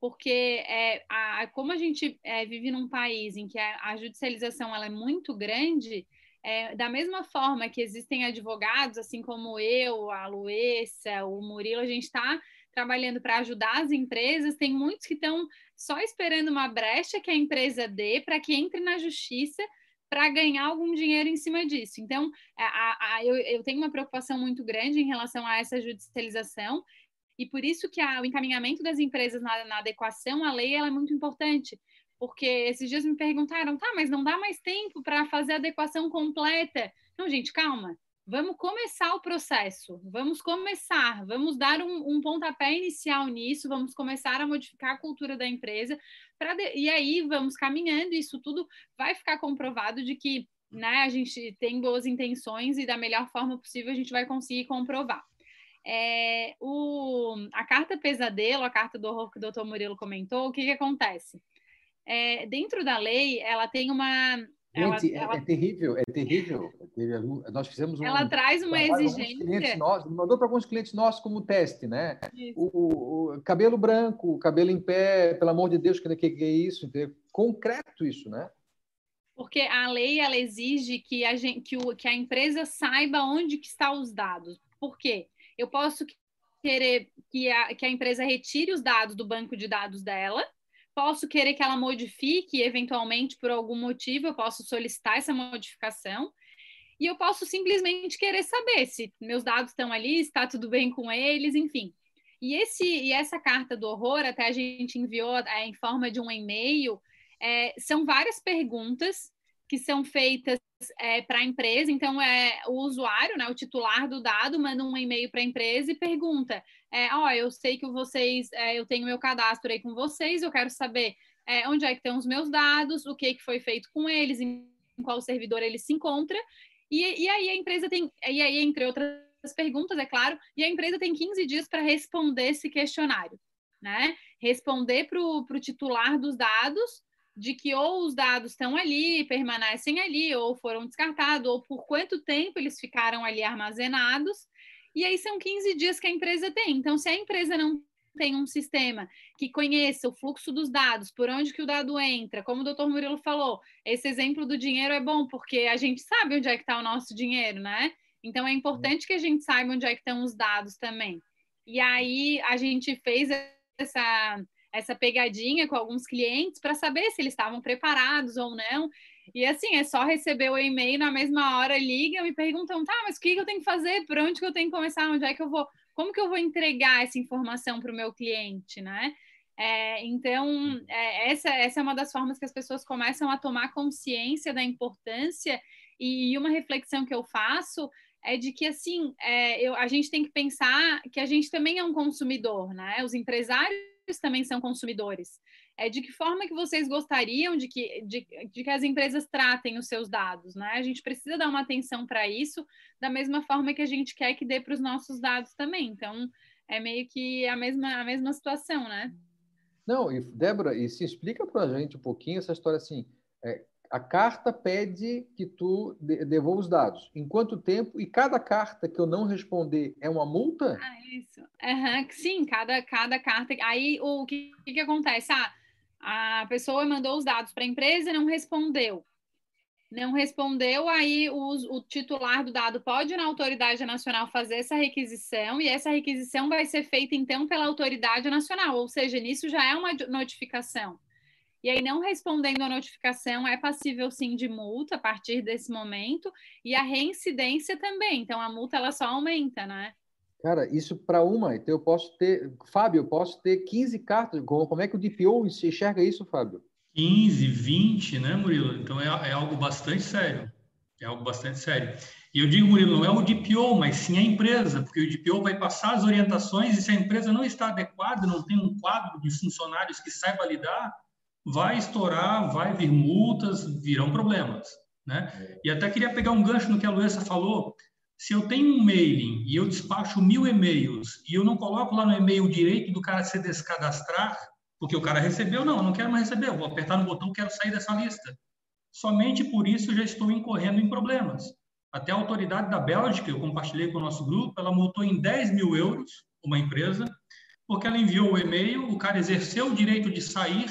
Porque é, a, como a gente é, vive num país em que a, a judicialização ela é muito grande, é, da mesma forma que existem advogados, assim como eu, a Luessa, o Murilo, a gente está trabalhando para ajudar as empresas, tem muitos que estão só esperando uma brecha que a empresa dê para que entre na justiça para ganhar algum dinheiro em cima disso. Então, a, a, eu, eu, tenho uma preocupação muito grande em relação a essa judicialização, e por isso que a, o encaminhamento das empresas na, na adequação à lei é muito importante, porque esses dias me perguntaram, tá, mas não dá mais tempo para fazer a adequação completa. Não, gente, calma. Vamos começar o processo, vamos começar, vamos dar um, um pontapé inicial nisso, vamos começar a modificar a cultura da empresa, de... e aí vamos caminhando, isso tudo vai ficar comprovado de que né, a gente tem boas intenções e da melhor forma possível a gente vai conseguir comprovar. É, o, a carta pesadelo, a carta do horror que o doutor Murilo comentou, o que, que acontece? é, dentro da lei, ela tem uma. Gente, ela, é, ela... é, terrível, é terrível. Nós fizemos um. Ela traz uma exigência. Nossos, mandou para alguns clientes nossos como teste, né? O, o, cabelo branco, cabelo em pé, pelo amor de Deus, que, que, que é isso? Concreto isso, né? Porque a lei ela exige que a, gente, que, o, que a empresa saiba onde que estão os dados. Por quê? Eu posso querer que a, que a empresa retire os dados do banco de dados dela, posso querer que ela modifique, eventualmente, por algum motivo, eu posso solicitar essa modificação. e eu posso simplesmente querer saber se meus dados estão ali, está tudo bem com eles, enfim. E, esse, e essa carta do horror, até a gente enviou é, em forma de um e-mail, é, são várias perguntas que são feitas é, para a empresa. Então, é o usuário, né, o titular do dado, manda um e-mail para a empresa e pergunta: é, ó, eu sei que vocês, é, eu tenho meu cadastro aí com vocês, eu quero saber é, onde é que estão os meus dados, o que, que foi feito com eles, em qual servidor ele se encontra. E, e aí a empresa tem, e aí, entre outras perguntas, é claro, e a empresa tem 15 dias para responder esse questionário, né? Responder para o titular dos dados de que ou os dados estão ali, permanecem ali, ou foram descartados, ou por quanto tempo eles ficaram ali armazenados. E aí são 15 dias que a empresa tem. Então, se a empresa não tem um sistema que conheça o fluxo dos dados, por onde que o dado entra, como o doutor Murilo falou, esse exemplo do dinheiro é bom, porque a gente sabe onde é que está o nosso dinheiro, né? Então, é importante que a gente saiba onde é que estão os dados também. E aí, a gente fez essa essa pegadinha com alguns clientes para saber se eles estavam preparados ou não. E assim, é só receber o e-mail na mesma hora, ligam e perguntam, tá, mas o que eu tenho que fazer? Por onde que eu tenho que começar? Onde é que eu vou? Como que eu vou entregar essa informação para o meu cliente, né? É, então, é, essa, essa é uma das formas que as pessoas começam a tomar consciência da importância e uma reflexão que eu faço é de que, assim, é, eu, a gente tem que pensar que a gente também é um consumidor, né? Os empresários também são consumidores. É, de que forma que vocês gostariam de que, de, de que as empresas tratem os seus dados, né? A gente precisa dar uma atenção para isso, da mesma forma que a gente quer que dê para os nossos dados também. Então, é meio que a mesma, a mesma situação, né? Não, e Débora, e se explica para a gente um pouquinho essa história assim, é, a carta pede que tu devolva os dados. Em quanto tempo? E cada carta que eu não responder é uma multa? Ah, isso. Uhum, sim, cada, cada carta. Aí o que, que acontece? Ah, a pessoa mandou os dados para a empresa e não respondeu. Não respondeu, aí o, o titular do dado pode na autoridade nacional fazer essa requisição, e essa requisição vai ser feita então pela autoridade nacional, ou seja, nisso já é uma notificação. E aí, não respondendo a notificação é passível sim de multa a partir desse momento, e a reincidência também. Então, a multa ela só aumenta, né? Cara, isso para uma, então eu posso ter. Fábio, eu posso ter 15 cartas. Como é que o DPO enxerga isso, Fábio? 15, 20, né, Murilo? Então é, é algo bastante sério. É algo bastante sério. E eu digo, Murilo, não é o DPO, mas sim a empresa, porque o DPO vai passar as orientações e se a empresa não está adequada, não tem um quadro de funcionários que saiba lidar, vai estourar, vai vir multas, virão problemas. Né? É. E até queria pegar um gancho no que a Luísa falou. Se eu tenho um mailing e eu despacho mil e-mails e eu não coloco lá no e-mail direito do cara se descadastrar, porque o cara recebeu, não, não quero mais receber, vou apertar no botão, quero sair dessa lista. Somente por isso eu já estou incorrendo em problemas. Até a autoridade da Bélgica, eu compartilhei com o nosso grupo, ela multou em 10 mil euros uma empresa, porque ela enviou o e-mail, o cara exerceu o direito de sair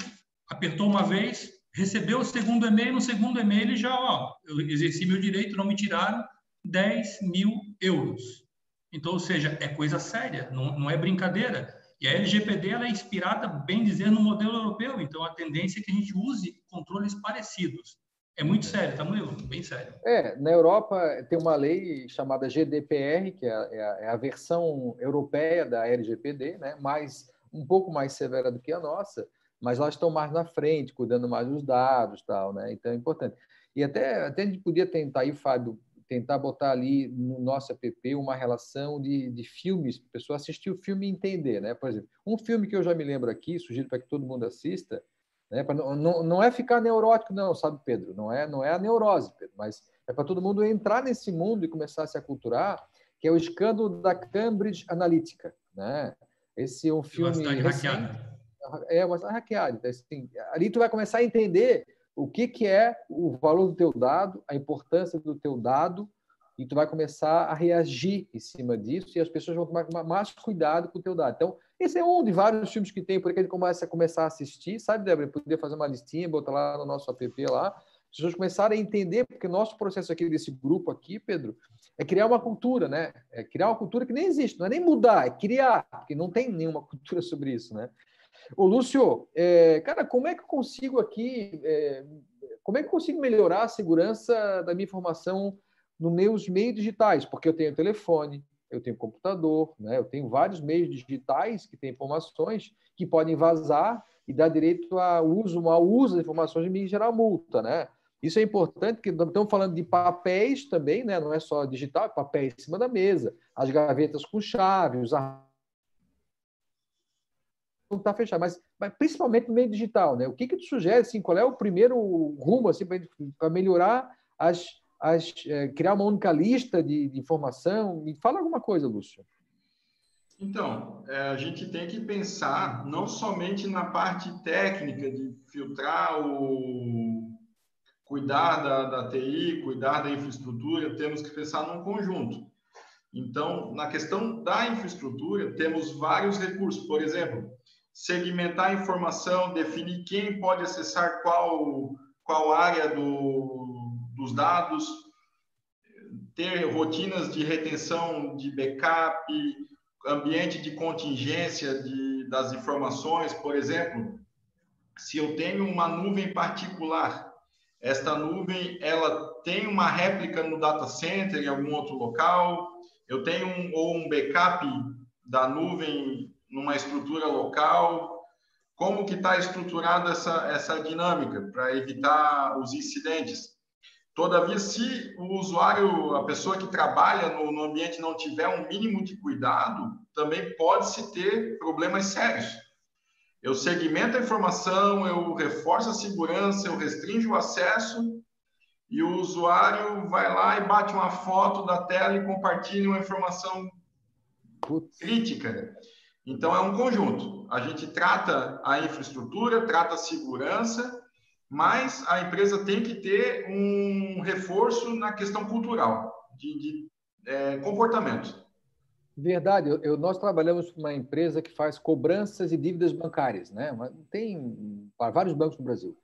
apertou uma vez, recebeu o segundo e-mail, no segundo e-mail ele já, ó, eu exerci meu direito, não me tiraram 10 mil euros. Então, ou seja, é coisa séria, não, não é brincadeira. E a LGPD ela é inspirada, bem dizer, no modelo europeu, então a tendência é que a gente use controles parecidos. É muito sério, tá, Murilo? Bem sério. É, na Europa tem uma lei chamada GDPR, que é a, é a, é a versão europeia da LGPD, né? mais, um pouco mais severa do que a nossa, mas elas estão mais na frente, cuidando mais dos dados, tal, né? Então é importante. E até, até a gente podia tentar aí, Fábio, tentar botar ali no nosso app uma relação de, de filmes, para a pessoa assistir o filme e entender, né? Por exemplo, um filme que eu já me lembro aqui, sugiro para que todo mundo assista, né? Não, não, não é ficar neurótico, não, sabe, Pedro? Não é, não é a neurose, Pedro, mas é para todo mundo entrar nesse mundo e começar a se aculturar, que é o escândalo da Cambridge Analytica, né? Esse é um filme recente, é uma hackeada. Então, assim, ali tu vai começar a entender o que, que é o valor do teu dado, a importância do teu dado, e tu vai começar a reagir em cima disso, e as pessoas vão tomar mais cuidado com o teu dado. Então, esse é um de vários filmes que tem, porque ele começa a começar a assistir, sabe, Débora? Podia fazer uma listinha, botar lá no nosso app lá, as pessoas começarem a entender, porque nosso processo aqui desse grupo aqui, Pedro, é criar uma cultura, né? É criar uma cultura que nem existe, não é nem mudar, é criar, porque não tem nenhuma cultura sobre isso, né? Ô, Lúcio, é, cara, como é que eu consigo aqui, é, como é que eu consigo melhorar a segurança da minha informação nos meus meios digitais, porque eu tenho telefone, eu tenho computador, né? eu tenho vários meios digitais que têm informações que podem vazar e dar direito a uso, mau uso das informações e gerar multa. Né? Isso é importante, porque estamos falando de papéis também, né? não é só digital, é papéis em cima da mesa, as gavetas com chave, os está fechado, mas, mas, principalmente no meio digital, né? O que que tu sugere, assim, qual é o primeiro rumo, assim, para melhorar as, as é, criar uma única lista de, de, informação? Me fala alguma coisa, Lúcio. Então, é, a gente tem que pensar não somente na parte técnica de filtrar o cuidar da, da TI, cuidar da infraestrutura, temos que pensar num conjunto. Então, na questão da infraestrutura, temos vários recursos. Por exemplo, segmentar a informação, definir quem pode acessar qual, qual área do, dos dados, ter rotinas de retenção de backup, ambiente de contingência de, das informações, por exemplo, se eu tenho uma nuvem particular, esta nuvem ela tem uma réplica no data center em algum outro local, eu tenho um, ou um backup da nuvem numa estrutura local? Como que está estruturada essa, essa dinâmica para evitar os incidentes? Todavia, se o usuário, a pessoa que trabalha no, no ambiente não tiver um mínimo de cuidado, também pode-se ter problemas sérios. Eu segmento a informação, eu reforço a segurança, eu restringo o acesso e o usuário vai lá e bate uma foto da tela e compartilha uma informação Putz. crítica. Então, é um conjunto. A gente trata a infraestrutura, trata a segurança, mas a empresa tem que ter um reforço na questão cultural, de, de é, comportamento. Verdade. Eu, nós trabalhamos com uma empresa que faz cobranças e dívidas bancárias, né? Tem vários bancos no Brasil.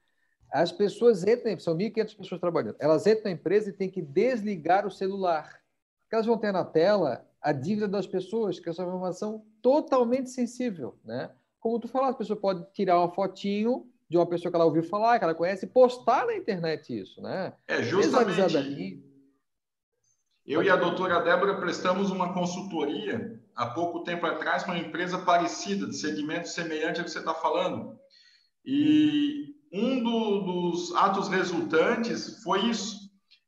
As pessoas entram, são 1.500 pessoas trabalhando, elas entram na empresa e têm que desligar o celular. Porque elas vão ter na tela a dívida das pessoas, que é uma informação totalmente sensível, né? Como tu falaste, a pessoa pode tirar uma fotinho de uma pessoa que ela ouviu falar, que ela conhece, e postar na internet isso, né? É justamente. Eu e a doutora Débora prestamos uma consultoria há pouco tempo atrás para uma empresa parecida, de segmento semelhante ao que você está falando. E um do, dos atos resultantes foi isso.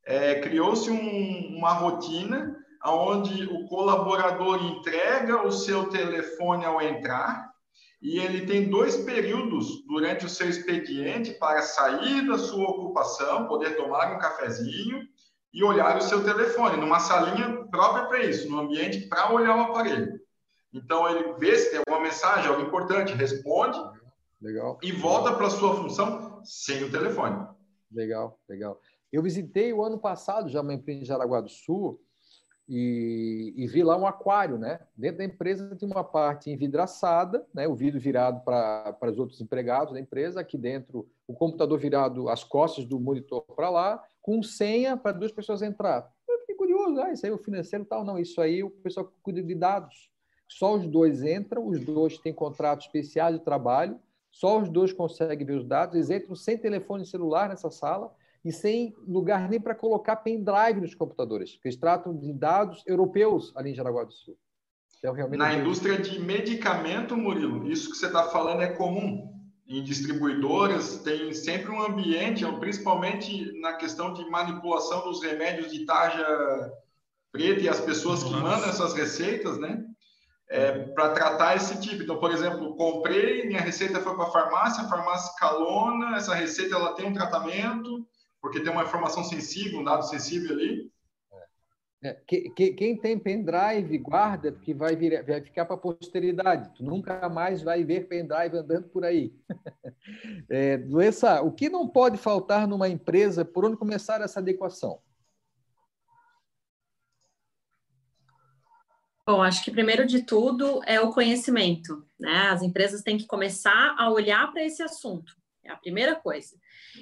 É, Criou-se um, uma rotina onde o colaborador entrega o seu telefone ao entrar e ele tem dois períodos durante o seu expediente para sair da sua ocupação, poder tomar um cafezinho e olhar o seu telefone, numa salinha própria para isso, no ambiente para olhar o aparelho. Então, ele vê se tem alguma mensagem, algo importante, responde legal. e volta para a sua função sem o telefone. Legal, legal. Eu visitei o ano passado já uma empresa em Jaraguá do Sul, e, e, vi lá um aquário, né? Dentro da empresa tem uma parte envidraçada, né? O vidro virado para os outros empregados da empresa, aqui dentro o computador virado as costas do monitor para lá, com senha para duas pessoas entrar. Eu fiquei curioso, ah, isso aí é o financeiro tal, não, isso aí o pessoal cuida de dados. Só os dois entram, os dois têm contrato especial de trabalho, só os dois conseguem ver os dados, eles entram sem telefone celular nessa sala e sem lugar nem para colocar pendrive nos computadores, porque eles tratam de dados europeus ali em Jaraguá do Sul. Então, realmente Na indústria de medicamento, Murilo, isso que você está falando é comum. Em distribuidoras, tem sempre um ambiente, principalmente na questão de manipulação dos remédios de tarja preta e as pessoas que mandam essas receitas, né? É, para tratar esse tipo. Então, por exemplo, comprei, minha receita foi para a farmácia, a farmácia calona, essa receita ela tem um tratamento, porque tem uma informação sensível, um dado sensível ali. É, que, que, quem tem pendrive guarda, porque vai, vir, vai ficar para a posteridade. Tu nunca mais vai ver pendrive andando por aí. É, doença, o que não pode faltar numa empresa? Por onde começar essa adequação? Bom, acho que primeiro de tudo é o conhecimento. Né? As empresas têm que começar a olhar para esse assunto. É a primeira coisa.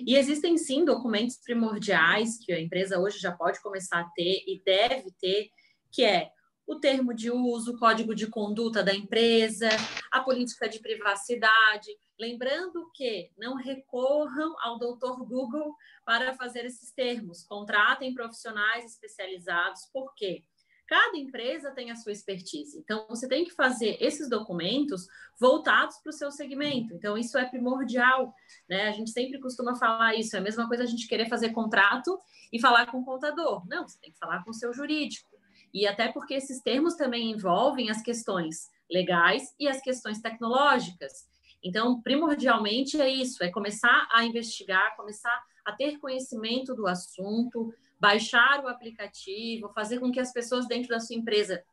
E existem sim documentos primordiais que a empresa hoje já pode começar a ter e deve ter, que é o termo de uso, o código de conduta da empresa, a política de privacidade. Lembrando que não recorram ao doutor Google para fazer esses termos, contratem profissionais especializados, por quê? Cada empresa tem a sua expertise. Então, você tem que fazer esses documentos voltados para o seu segmento. Então, isso é primordial. Né? A gente sempre costuma falar isso. É a mesma coisa a gente querer fazer contrato e falar com o contador. Não, você tem que falar com o seu jurídico. E até porque esses termos também envolvem as questões legais e as questões tecnológicas. Então, primordialmente é isso: é começar a investigar, começar a ter conhecimento do assunto, baixar o aplicativo, fazer com que as pessoas dentro da sua empresa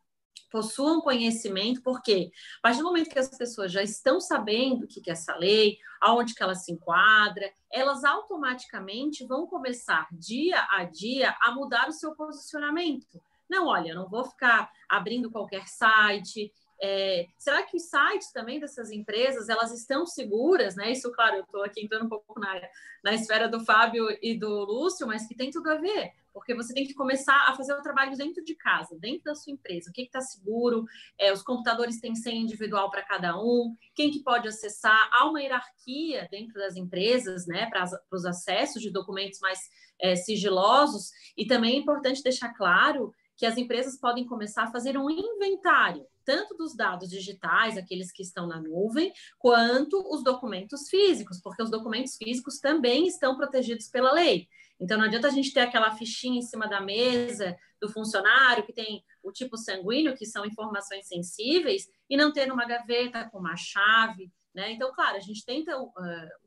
possuam conhecimento, porque a partir do momento que as pessoas já estão sabendo o que é essa lei, aonde que ela se enquadra, elas automaticamente vão começar dia a dia a mudar o seu posicionamento. Não, olha, não vou ficar abrindo qualquer site, é, será que os sites também dessas empresas elas estão seguras, né? Isso, claro, eu estou aqui entrando um pouco na, na esfera do Fábio e do Lúcio, mas que tem tudo a ver, porque você tem que começar a fazer o trabalho dentro de casa, dentro da sua empresa. O que está seguro? É, os computadores têm senha individual para cada um, quem que pode acessar? Há uma hierarquia dentro das empresas, né, para os acessos de documentos mais é, sigilosos, e também é importante deixar claro que as empresas podem começar a fazer um inventário tanto dos dados digitais, aqueles que estão na nuvem, quanto os documentos físicos, porque os documentos físicos também estão protegidos pela lei. Então, não adianta a gente ter aquela fichinha em cima da mesa do funcionário que tem o tipo sanguíneo, que são informações sensíveis, e não ter numa gaveta com uma chave, né? Então, claro, a gente tenta uh,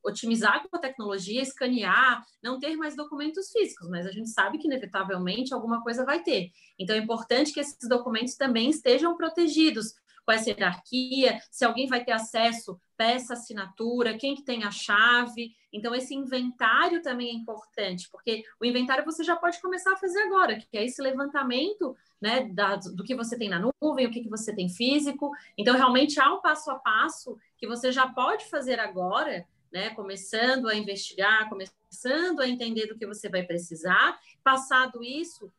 otimizar com a tecnologia, escanear, não ter mais documentos físicos, mas a gente sabe que, inevitavelmente, alguma coisa vai ter. Então, é importante que esses documentos também estejam protegidos com essa hierarquia, se alguém vai ter acesso, peça assinatura, quem que tem a chave. Então, esse inventário também é importante, porque o inventário você já pode começar a fazer agora, que é esse levantamento né, da, do que você tem na nuvem, o que, que você tem físico. Então, realmente há um passo a passo que você já pode fazer agora, né, começando a investigar, começando a entender do que você vai precisar. Passado isso,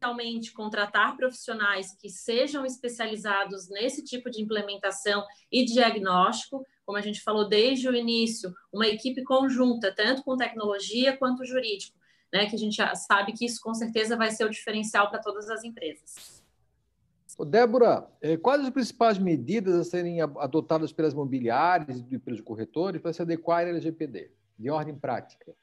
realmente contratar profissionais que sejam especializados nesse tipo de implementação e diagnóstico, como a gente falou desde o início, uma equipe conjunta, tanto com tecnologia quanto jurídico, né, que a gente sabe que isso com certeza vai ser o diferencial para todas as empresas. Débora, eh, quais as principais medidas a serem adotadas pelas mobiliárias e pelos corretores para se adequar à LGPD, de ordem prática?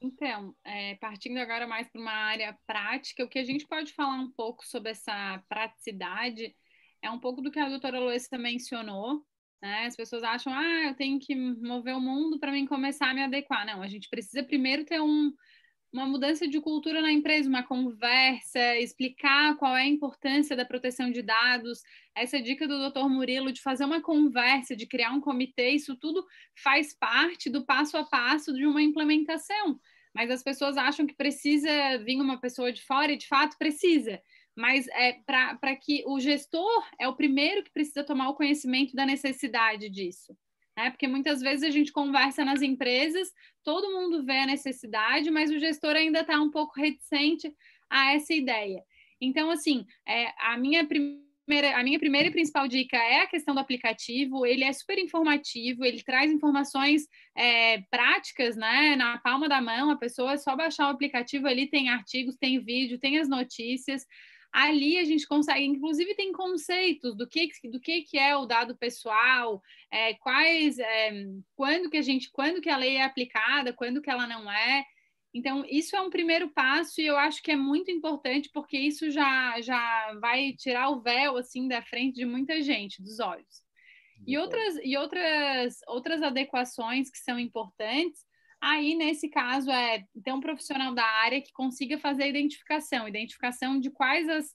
Então, é, partindo agora mais para uma área prática, o que a gente pode falar um pouco sobre essa praticidade é um pouco do que a doutora Luísa mencionou. Né? As pessoas acham, ah, eu tenho que mover o mundo para mim começar a me adequar. Não, a gente precisa primeiro ter um, uma mudança de cultura na empresa, uma conversa, explicar qual é a importância da proteção de dados. Essa dica do Dr. Murilo de fazer uma conversa, de criar um comitê, isso tudo faz parte do passo a passo de uma implementação mas as pessoas acham que precisa vir uma pessoa de fora e de fato precisa. Mas é para que o gestor é o primeiro que precisa tomar o conhecimento da necessidade disso. Né? Porque muitas vezes a gente conversa nas empresas, todo mundo vê a necessidade, mas o gestor ainda está um pouco reticente a essa ideia. Então, assim, é, a minha primeira a minha primeira e principal dica é a questão do aplicativo. Ele é super informativo, ele traz informações é, práticas, né? Na palma da mão, a pessoa é só baixar o aplicativo ali, tem artigos, tem vídeo, tem as notícias. Ali a gente consegue, inclusive tem conceitos do que do que, que é o dado pessoal, é, quais, é, quando que a gente, quando que a lei é aplicada, quando que ela não é. Então, isso é um primeiro passo e eu acho que é muito importante porque isso já, já vai tirar o véu assim da frente de muita gente, dos olhos. E outras, e outras, outras adequações que são importantes, aí nesse caso é ter um profissional da área que consiga fazer a identificação, identificação de quais as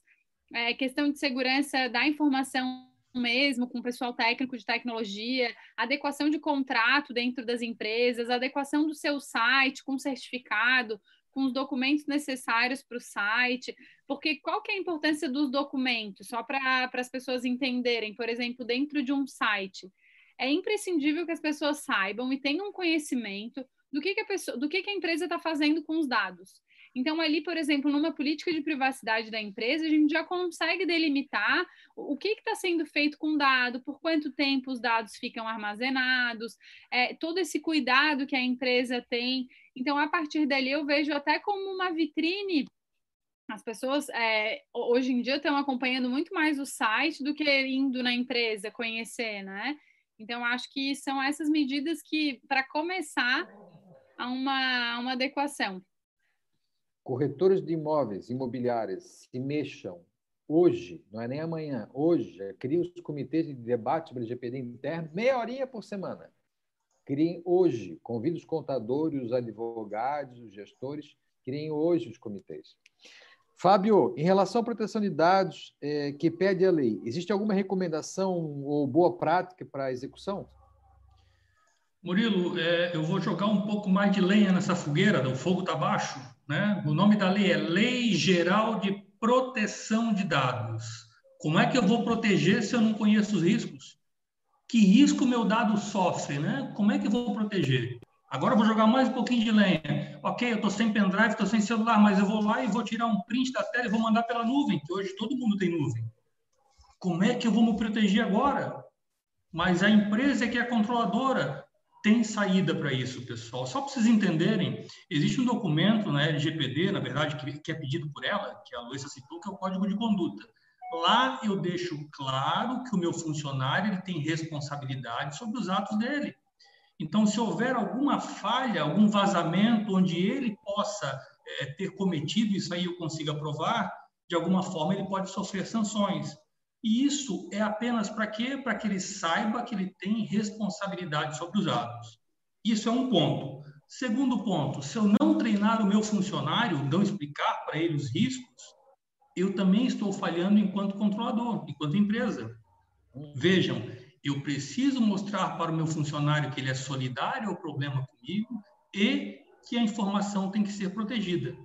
é, questão de segurança da informação mesmo, com o pessoal técnico de tecnologia, adequação de contrato dentro das empresas, adequação do seu site com certificado, com os documentos necessários para o site, porque qual que é a importância dos documentos? Só para as pessoas entenderem, por exemplo, dentro de um site, é imprescindível que as pessoas saibam e tenham conhecimento do que, que a pessoa, do que, que a empresa está fazendo com os dados. Então, ali, por exemplo, numa política de privacidade da empresa, a gente já consegue delimitar o que está sendo feito com o dado, por quanto tempo os dados ficam armazenados, é, todo esse cuidado que a empresa tem. Então, a partir dali, eu vejo até como uma vitrine as pessoas é, hoje em dia estão acompanhando muito mais o site do que indo na empresa conhecer, né? Então, acho que são essas medidas que, para começar, a uma, a uma adequação. Corretores de imóveis, imobiliárias, se mexam hoje, não é nem amanhã, hoje, criem os comitês de debate sobre LGPD interno, meia horinha por semana. Criem hoje, convide os contadores, os advogados, os gestores, criem hoje os comitês. Fábio, em relação à proteção de dados é, que pede a lei, existe alguma recomendação ou boa prática para a execução? Murilo, é, eu vou jogar um pouco mais de lenha nessa fogueira, o fogo está baixo. Né? O nome da lei é Lei Geral de Proteção de Dados. Como é que eu vou proteger se eu não conheço os riscos? Que risco meu dado sofre? Né? Como é que eu vou proteger? Agora eu vou jogar mais um pouquinho de lenha. Ok, eu estou sem pendrive, estou sem celular, mas eu vou lá e vou tirar um print da tela e vou mandar pela nuvem, que hoje todo mundo tem nuvem. Como é que eu vou me proteger agora? Mas a empresa que é controladora tem saída para isso, pessoal. Só para vocês entenderem, existe um documento na LGPD, na verdade, que, que é pedido por ela, que a Luísa citou, que é o Código de Conduta. Lá eu deixo claro que o meu funcionário ele tem responsabilidade sobre os atos dele. Então, se houver alguma falha, algum vazamento onde ele possa é, ter cometido, isso aí eu consiga provar, de alguma forma ele pode sofrer sanções. E isso é apenas para quê? Para que ele saiba que ele tem responsabilidade sobre os atos. Isso é um ponto. Segundo ponto, se eu não treinar o meu funcionário, não explicar para ele os riscos, eu também estou falhando enquanto controlador, enquanto empresa. Vejam, eu preciso mostrar para o meu funcionário que ele é solidário ao problema comigo e que a informação tem que ser protegida.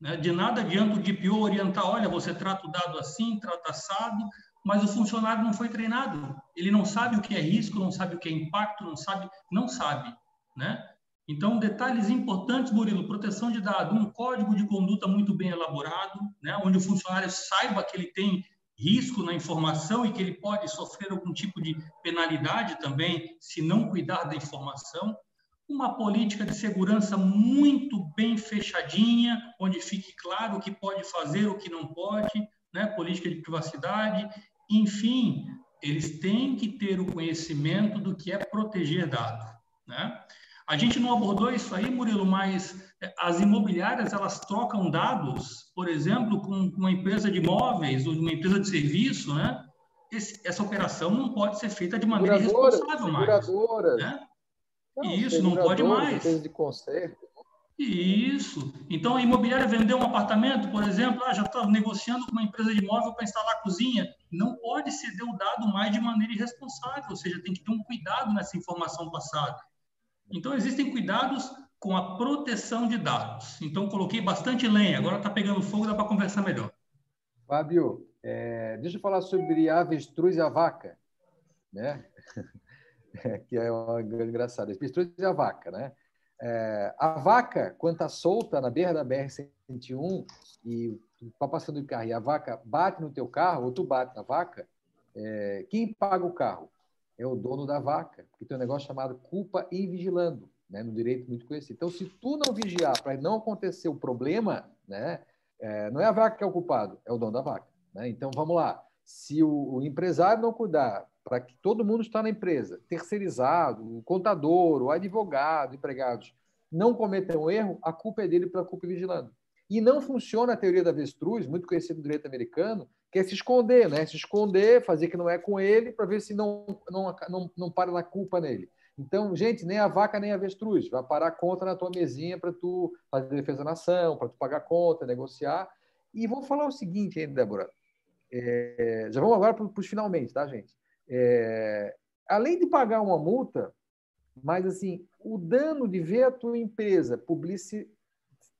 Né? De nada adianta o DPO orientar, olha, você trata o dado assim, trata assado, mas o funcionário não foi treinado. Ele não sabe o que é risco, não sabe o que é impacto, não sabe, não sabe, né? Então, detalhes importantes, Murilo, proteção de dados, um código de conduta muito bem elaborado, né, onde o funcionário saiba que ele tem risco na informação e que ele pode sofrer algum tipo de penalidade também se não cuidar da informação. Uma política de segurança muito bem fechadinha, onde fique claro o que pode fazer, o que não pode, né? política de privacidade. Enfim, eles têm que ter o conhecimento do que é proteger dado. Né? A gente não abordou isso aí, Murilo, mas é, as imobiliárias elas trocam dados, por exemplo, com uma empresa de imóveis ou uma empresa de serviço, né? Esse, essa operação não pode ser feita de maneira irresponsável mais. Né? Não, isso não pode mais. De conserto. Isso. Então, a imobiliária vendeu um apartamento, por exemplo, ah, já está negociando com uma empresa de imóvel para instalar cozinha. Não pode ceder o dado mais de maneira irresponsável, ou seja, tem que ter um cuidado nessa informação passada. Então, existem cuidados com a proteção de dados. Então, coloquei bastante lenha, agora está pegando fogo, dá para conversar melhor. Fábio, é, deixa eu falar sobre a avestruz e a vaca, né? que é uma engraçada. Avestruz e a vaca, né? É, a vaca, quando está solta na beira da BR-101 e está passando de carro e a vaca bate no teu carro, ou tu bate na vaca, é, quem paga o carro? é o dono da vaca, porque tem um negócio chamado culpa e vigilando, né, no direito muito conhecido. Então, se tu não vigiar para não acontecer o problema, né, é, não é a vaca que é o culpado, é o dono da vaca. Né? Então, vamos lá. Se o, o empresário não cuidar para que todo mundo está na empresa, terceirizado, o contador, o advogado, empregados, não cometam erro, a culpa é dele pela culpa vigilando. E não funciona a teoria da avestruz, muito conhecida no direito americano, que é se esconder, né? Se esconder, fazer que não é com ele, para ver se não, não, não, não para na culpa nele. Então, gente, nem a vaca nem a avestruz. Vai parar conta na tua mesinha para tu fazer defesa da nação, para tu pagar conta, negociar. E vou falar o seguinte ainda, Débora. É, já vamos agora para os finalmente, tá, gente? É, além de pagar uma multa, mas assim, o dano de ver a tua empresa publici,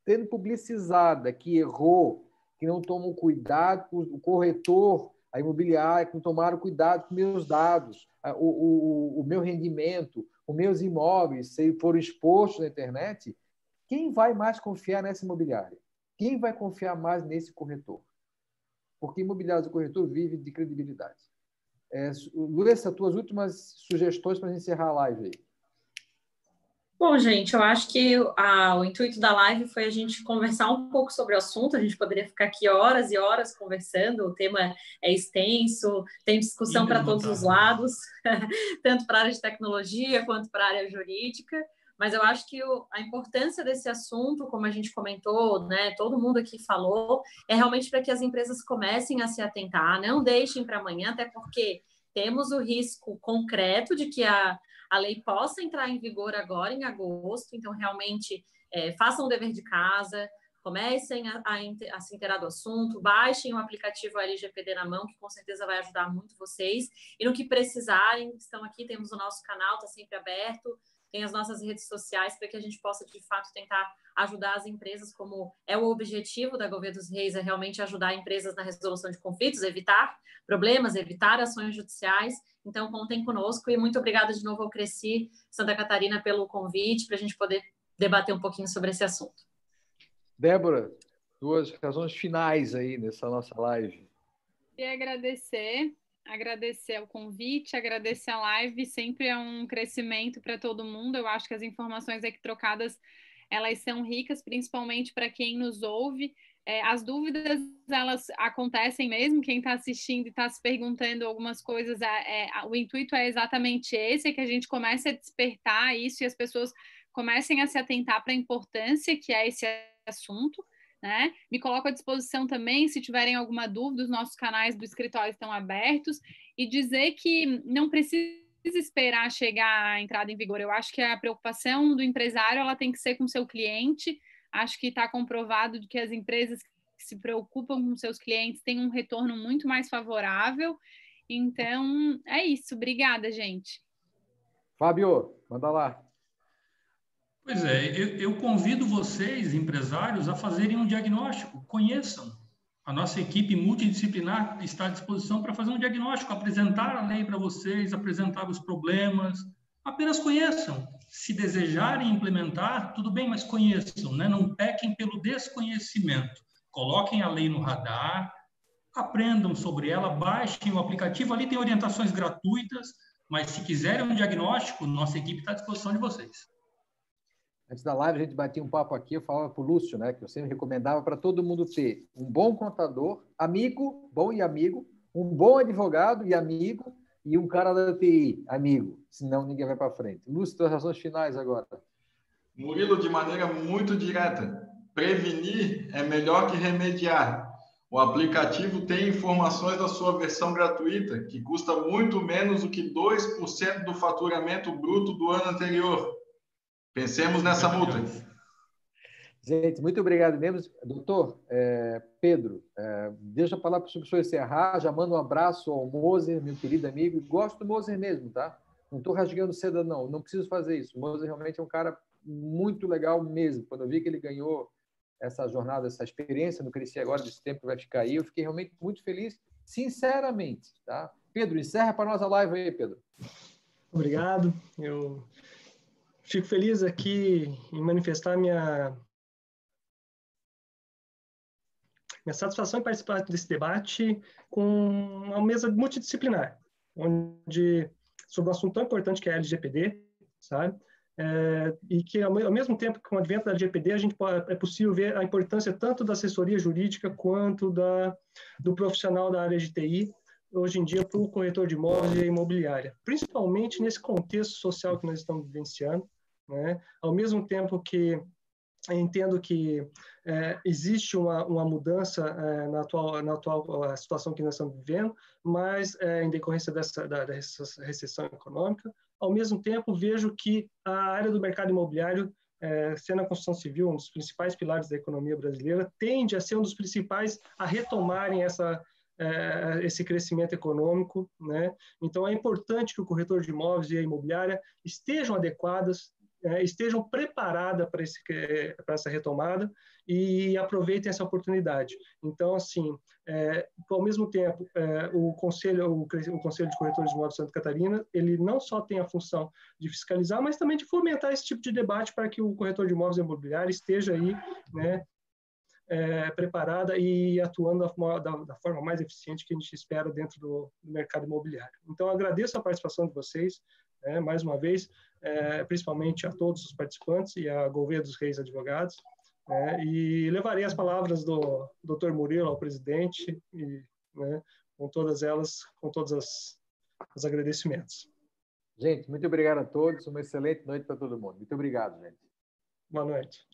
tendo publicizada que errou, que não tomam cuidado, o corretor, a imobiliária, que não tomaram cuidado com meus dados, o, o, o meu rendimento, os meus imóveis, se foram expostos na internet, quem vai mais confiar nessa imobiliária? Quem vai confiar mais nesse corretor? Porque imobiliários e corretor vive de credibilidade. É, Luiz, tuas últimas sugestões para encerrar a live aí. Bom, gente, eu acho que a, o intuito da live foi a gente conversar um pouco sobre o assunto. A gente poderia ficar aqui horas e horas conversando. O tema é extenso, tem discussão para todos os lados, tanto para a área de tecnologia quanto para a área jurídica. Mas eu acho que o, a importância desse assunto, como a gente comentou, né, todo mundo aqui falou, é realmente para que as empresas comecem a se atentar, não deixem para amanhã, até porque temos o risco concreto de que a a lei possa entrar em vigor agora, em agosto. Então, realmente, é, façam o dever de casa, comecem a, a, a, se inteirar do assunto, baixem o aplicativo LGPD na mão, que com certeza vai ajudar muito vocês. E no que precisarem, estão aqui, temos o nosso canal, está sempre aberto, tem as nossas redes sociais para que a gente possa, de fato, tentar ajudar as empresas, como é o objetivo da Governo dos Reis, é realmente ajudar empresas na resolução de conflitos, evitar problemas, evitar ações judiciais. Então, contem conosco e muito obrigada de novo ao Cresci Santa Catarina pelo convite para a gente poder debater um pouquinho sobre esse assunto. Débora, duas razões finais aí nessa nossa live. E agradecer, agradecer o convite, agradecer a live, sempre é um crescimento para todo mundo. Eu acho que as informações aqui trocadas elas são ricas, principalmente para quem nos ouve. É, as dúvidas elas acontecem mesmo. Quem está assistindo e está se perguntando algumas coisas, é, é, o intuito é exatamente esse: é que a gente comece a despertar isso e as pessoas comecem a se atentar para a importância que é esse assunto. Né? Me coloco à disposição também, se tiverem alguma dúvida, os nossos canais do escritório estão abertos e dizer que não precisa esperar chegar a entrada em vigor. Eu acho que a preocupação do empresário ela tem que ser com o seu cliente. Acho que está comprovado que as empresas que se preocupam com seus clientes têm um retorno muito mais favorável. Então, é isso. Obrigada, gente. Fábio, manda lá. Pois é, eu, eu convido vocês, empresários, a fazerem um diagnóstico. Conheçam a nossa equipe multidisciplinar está à disposição para fazer um diagnóstico, apresentar a lei para vocês, apresentar os problemas. Apenas conheçam. Se desejarem implementar, tudo bem, mas conheçam, né? não pequem pelo desconhecimento. Coloquem a lei no radar, aprendam sobre ela, baixem o aplicativo. Ali tem orientações gratuitas, mas se quiserem um diagnóstico, nossa equipe está à disposição de vocês. Antes da live, a gente batia um papo aqui, eu falava para o Lúcio, né, que eu sempre recomendava para todo mundo ter um bom contador, amigo, bom e amigo, um bom advogado e amigo, e um cara da TI, amigo, senão ninguém vai para frente. Lúcio, suas razões finais agora. Murilo, de maneira muito direta, prevenir é melhor que remediar. O aplicativo tem informações da sua versão gratuita, que custa muito menos do que 2% do faturamento bruto do ano anterior. Pensemos nessa multa. Gente, muito obrigado mesmo. Doutor é, Pedro, é, deixa eu falar para o professor encerrar. Já mando um abraço ao Moser, meu querido amigo. Gosto do Moser mesmo, tá? Não estou rasgando seda, não. Não preciso fazer isso. O Moser realmente é um cara muito legal mesmo. Quando eu vi que ele ganhou essa jornada, essa experiência no Crescer Agora, desse tempo que vai ficar aí, eu fiquei realmente muito feliz, sinceramente, tá? Pedro, encerra para nós a live aí, Pedro. Obrigado. Eu Fico feliz aqui em manifestar minha, minha satisfação em participar desse debate com uma mesa multidisciplinar, onde sobre um assunto tão importante que é a LGPD, sabe? É, e que ao, mesmo tempo que com o advento da LGPD a gente pode, é possível ver a importância tanto da assessoria jurídica quanto da, do profissional da área de TI hoje em dia para o corretor de imóveis e imobiliária, principalmente nesse contexto social que nós estamos vivenciando, né? Ao mesmo tempo que entendo que é, existe uma, uma mudança é, na atual, na atual situação que nós estamos vivendo, mas é, em decorrência dessa, da, dessa recessão econômica, ao mesmo tempo vejo que a área do mercado imobiliário, é, sendo a construção civil um dos principais pilares da economia brasileira, tende a ser um dos principais a retomarem essa, é, esse crescimento econômico, né? Então é importante que o corretor de imóveis e a imobiliária estejam adequadas estejam preparadas para, para essa retomada e aproveitem essa oportunidade. Então, assim, é, ao mesmo tempo, é, o conselho, o, o, conselho de corretores de imóveis de Santa Catarina, ele não só tem a função de fiscalizar, mas também de fomentar esse tipo de debate para que o corretor de imóveis imobiliários esteja aí, né, é, preparada e atuando da, da, da, forma mais eficiente que a gente espera dentro do, do mercado imobiliário. Então, agradeço a participação de vocês, né, mais uma vez, é, principalmente a todos os participantes e a Gouveia dos Reis Advogados, é, e levarei as palavras do Dr. Murilo ao presidente, e, né, com todas elas, com todos as, os agradecimentos. Gente, muito obrigado a todos. Uma excelente noite para todo mundo. Muito obrigado, gente. Boa noite.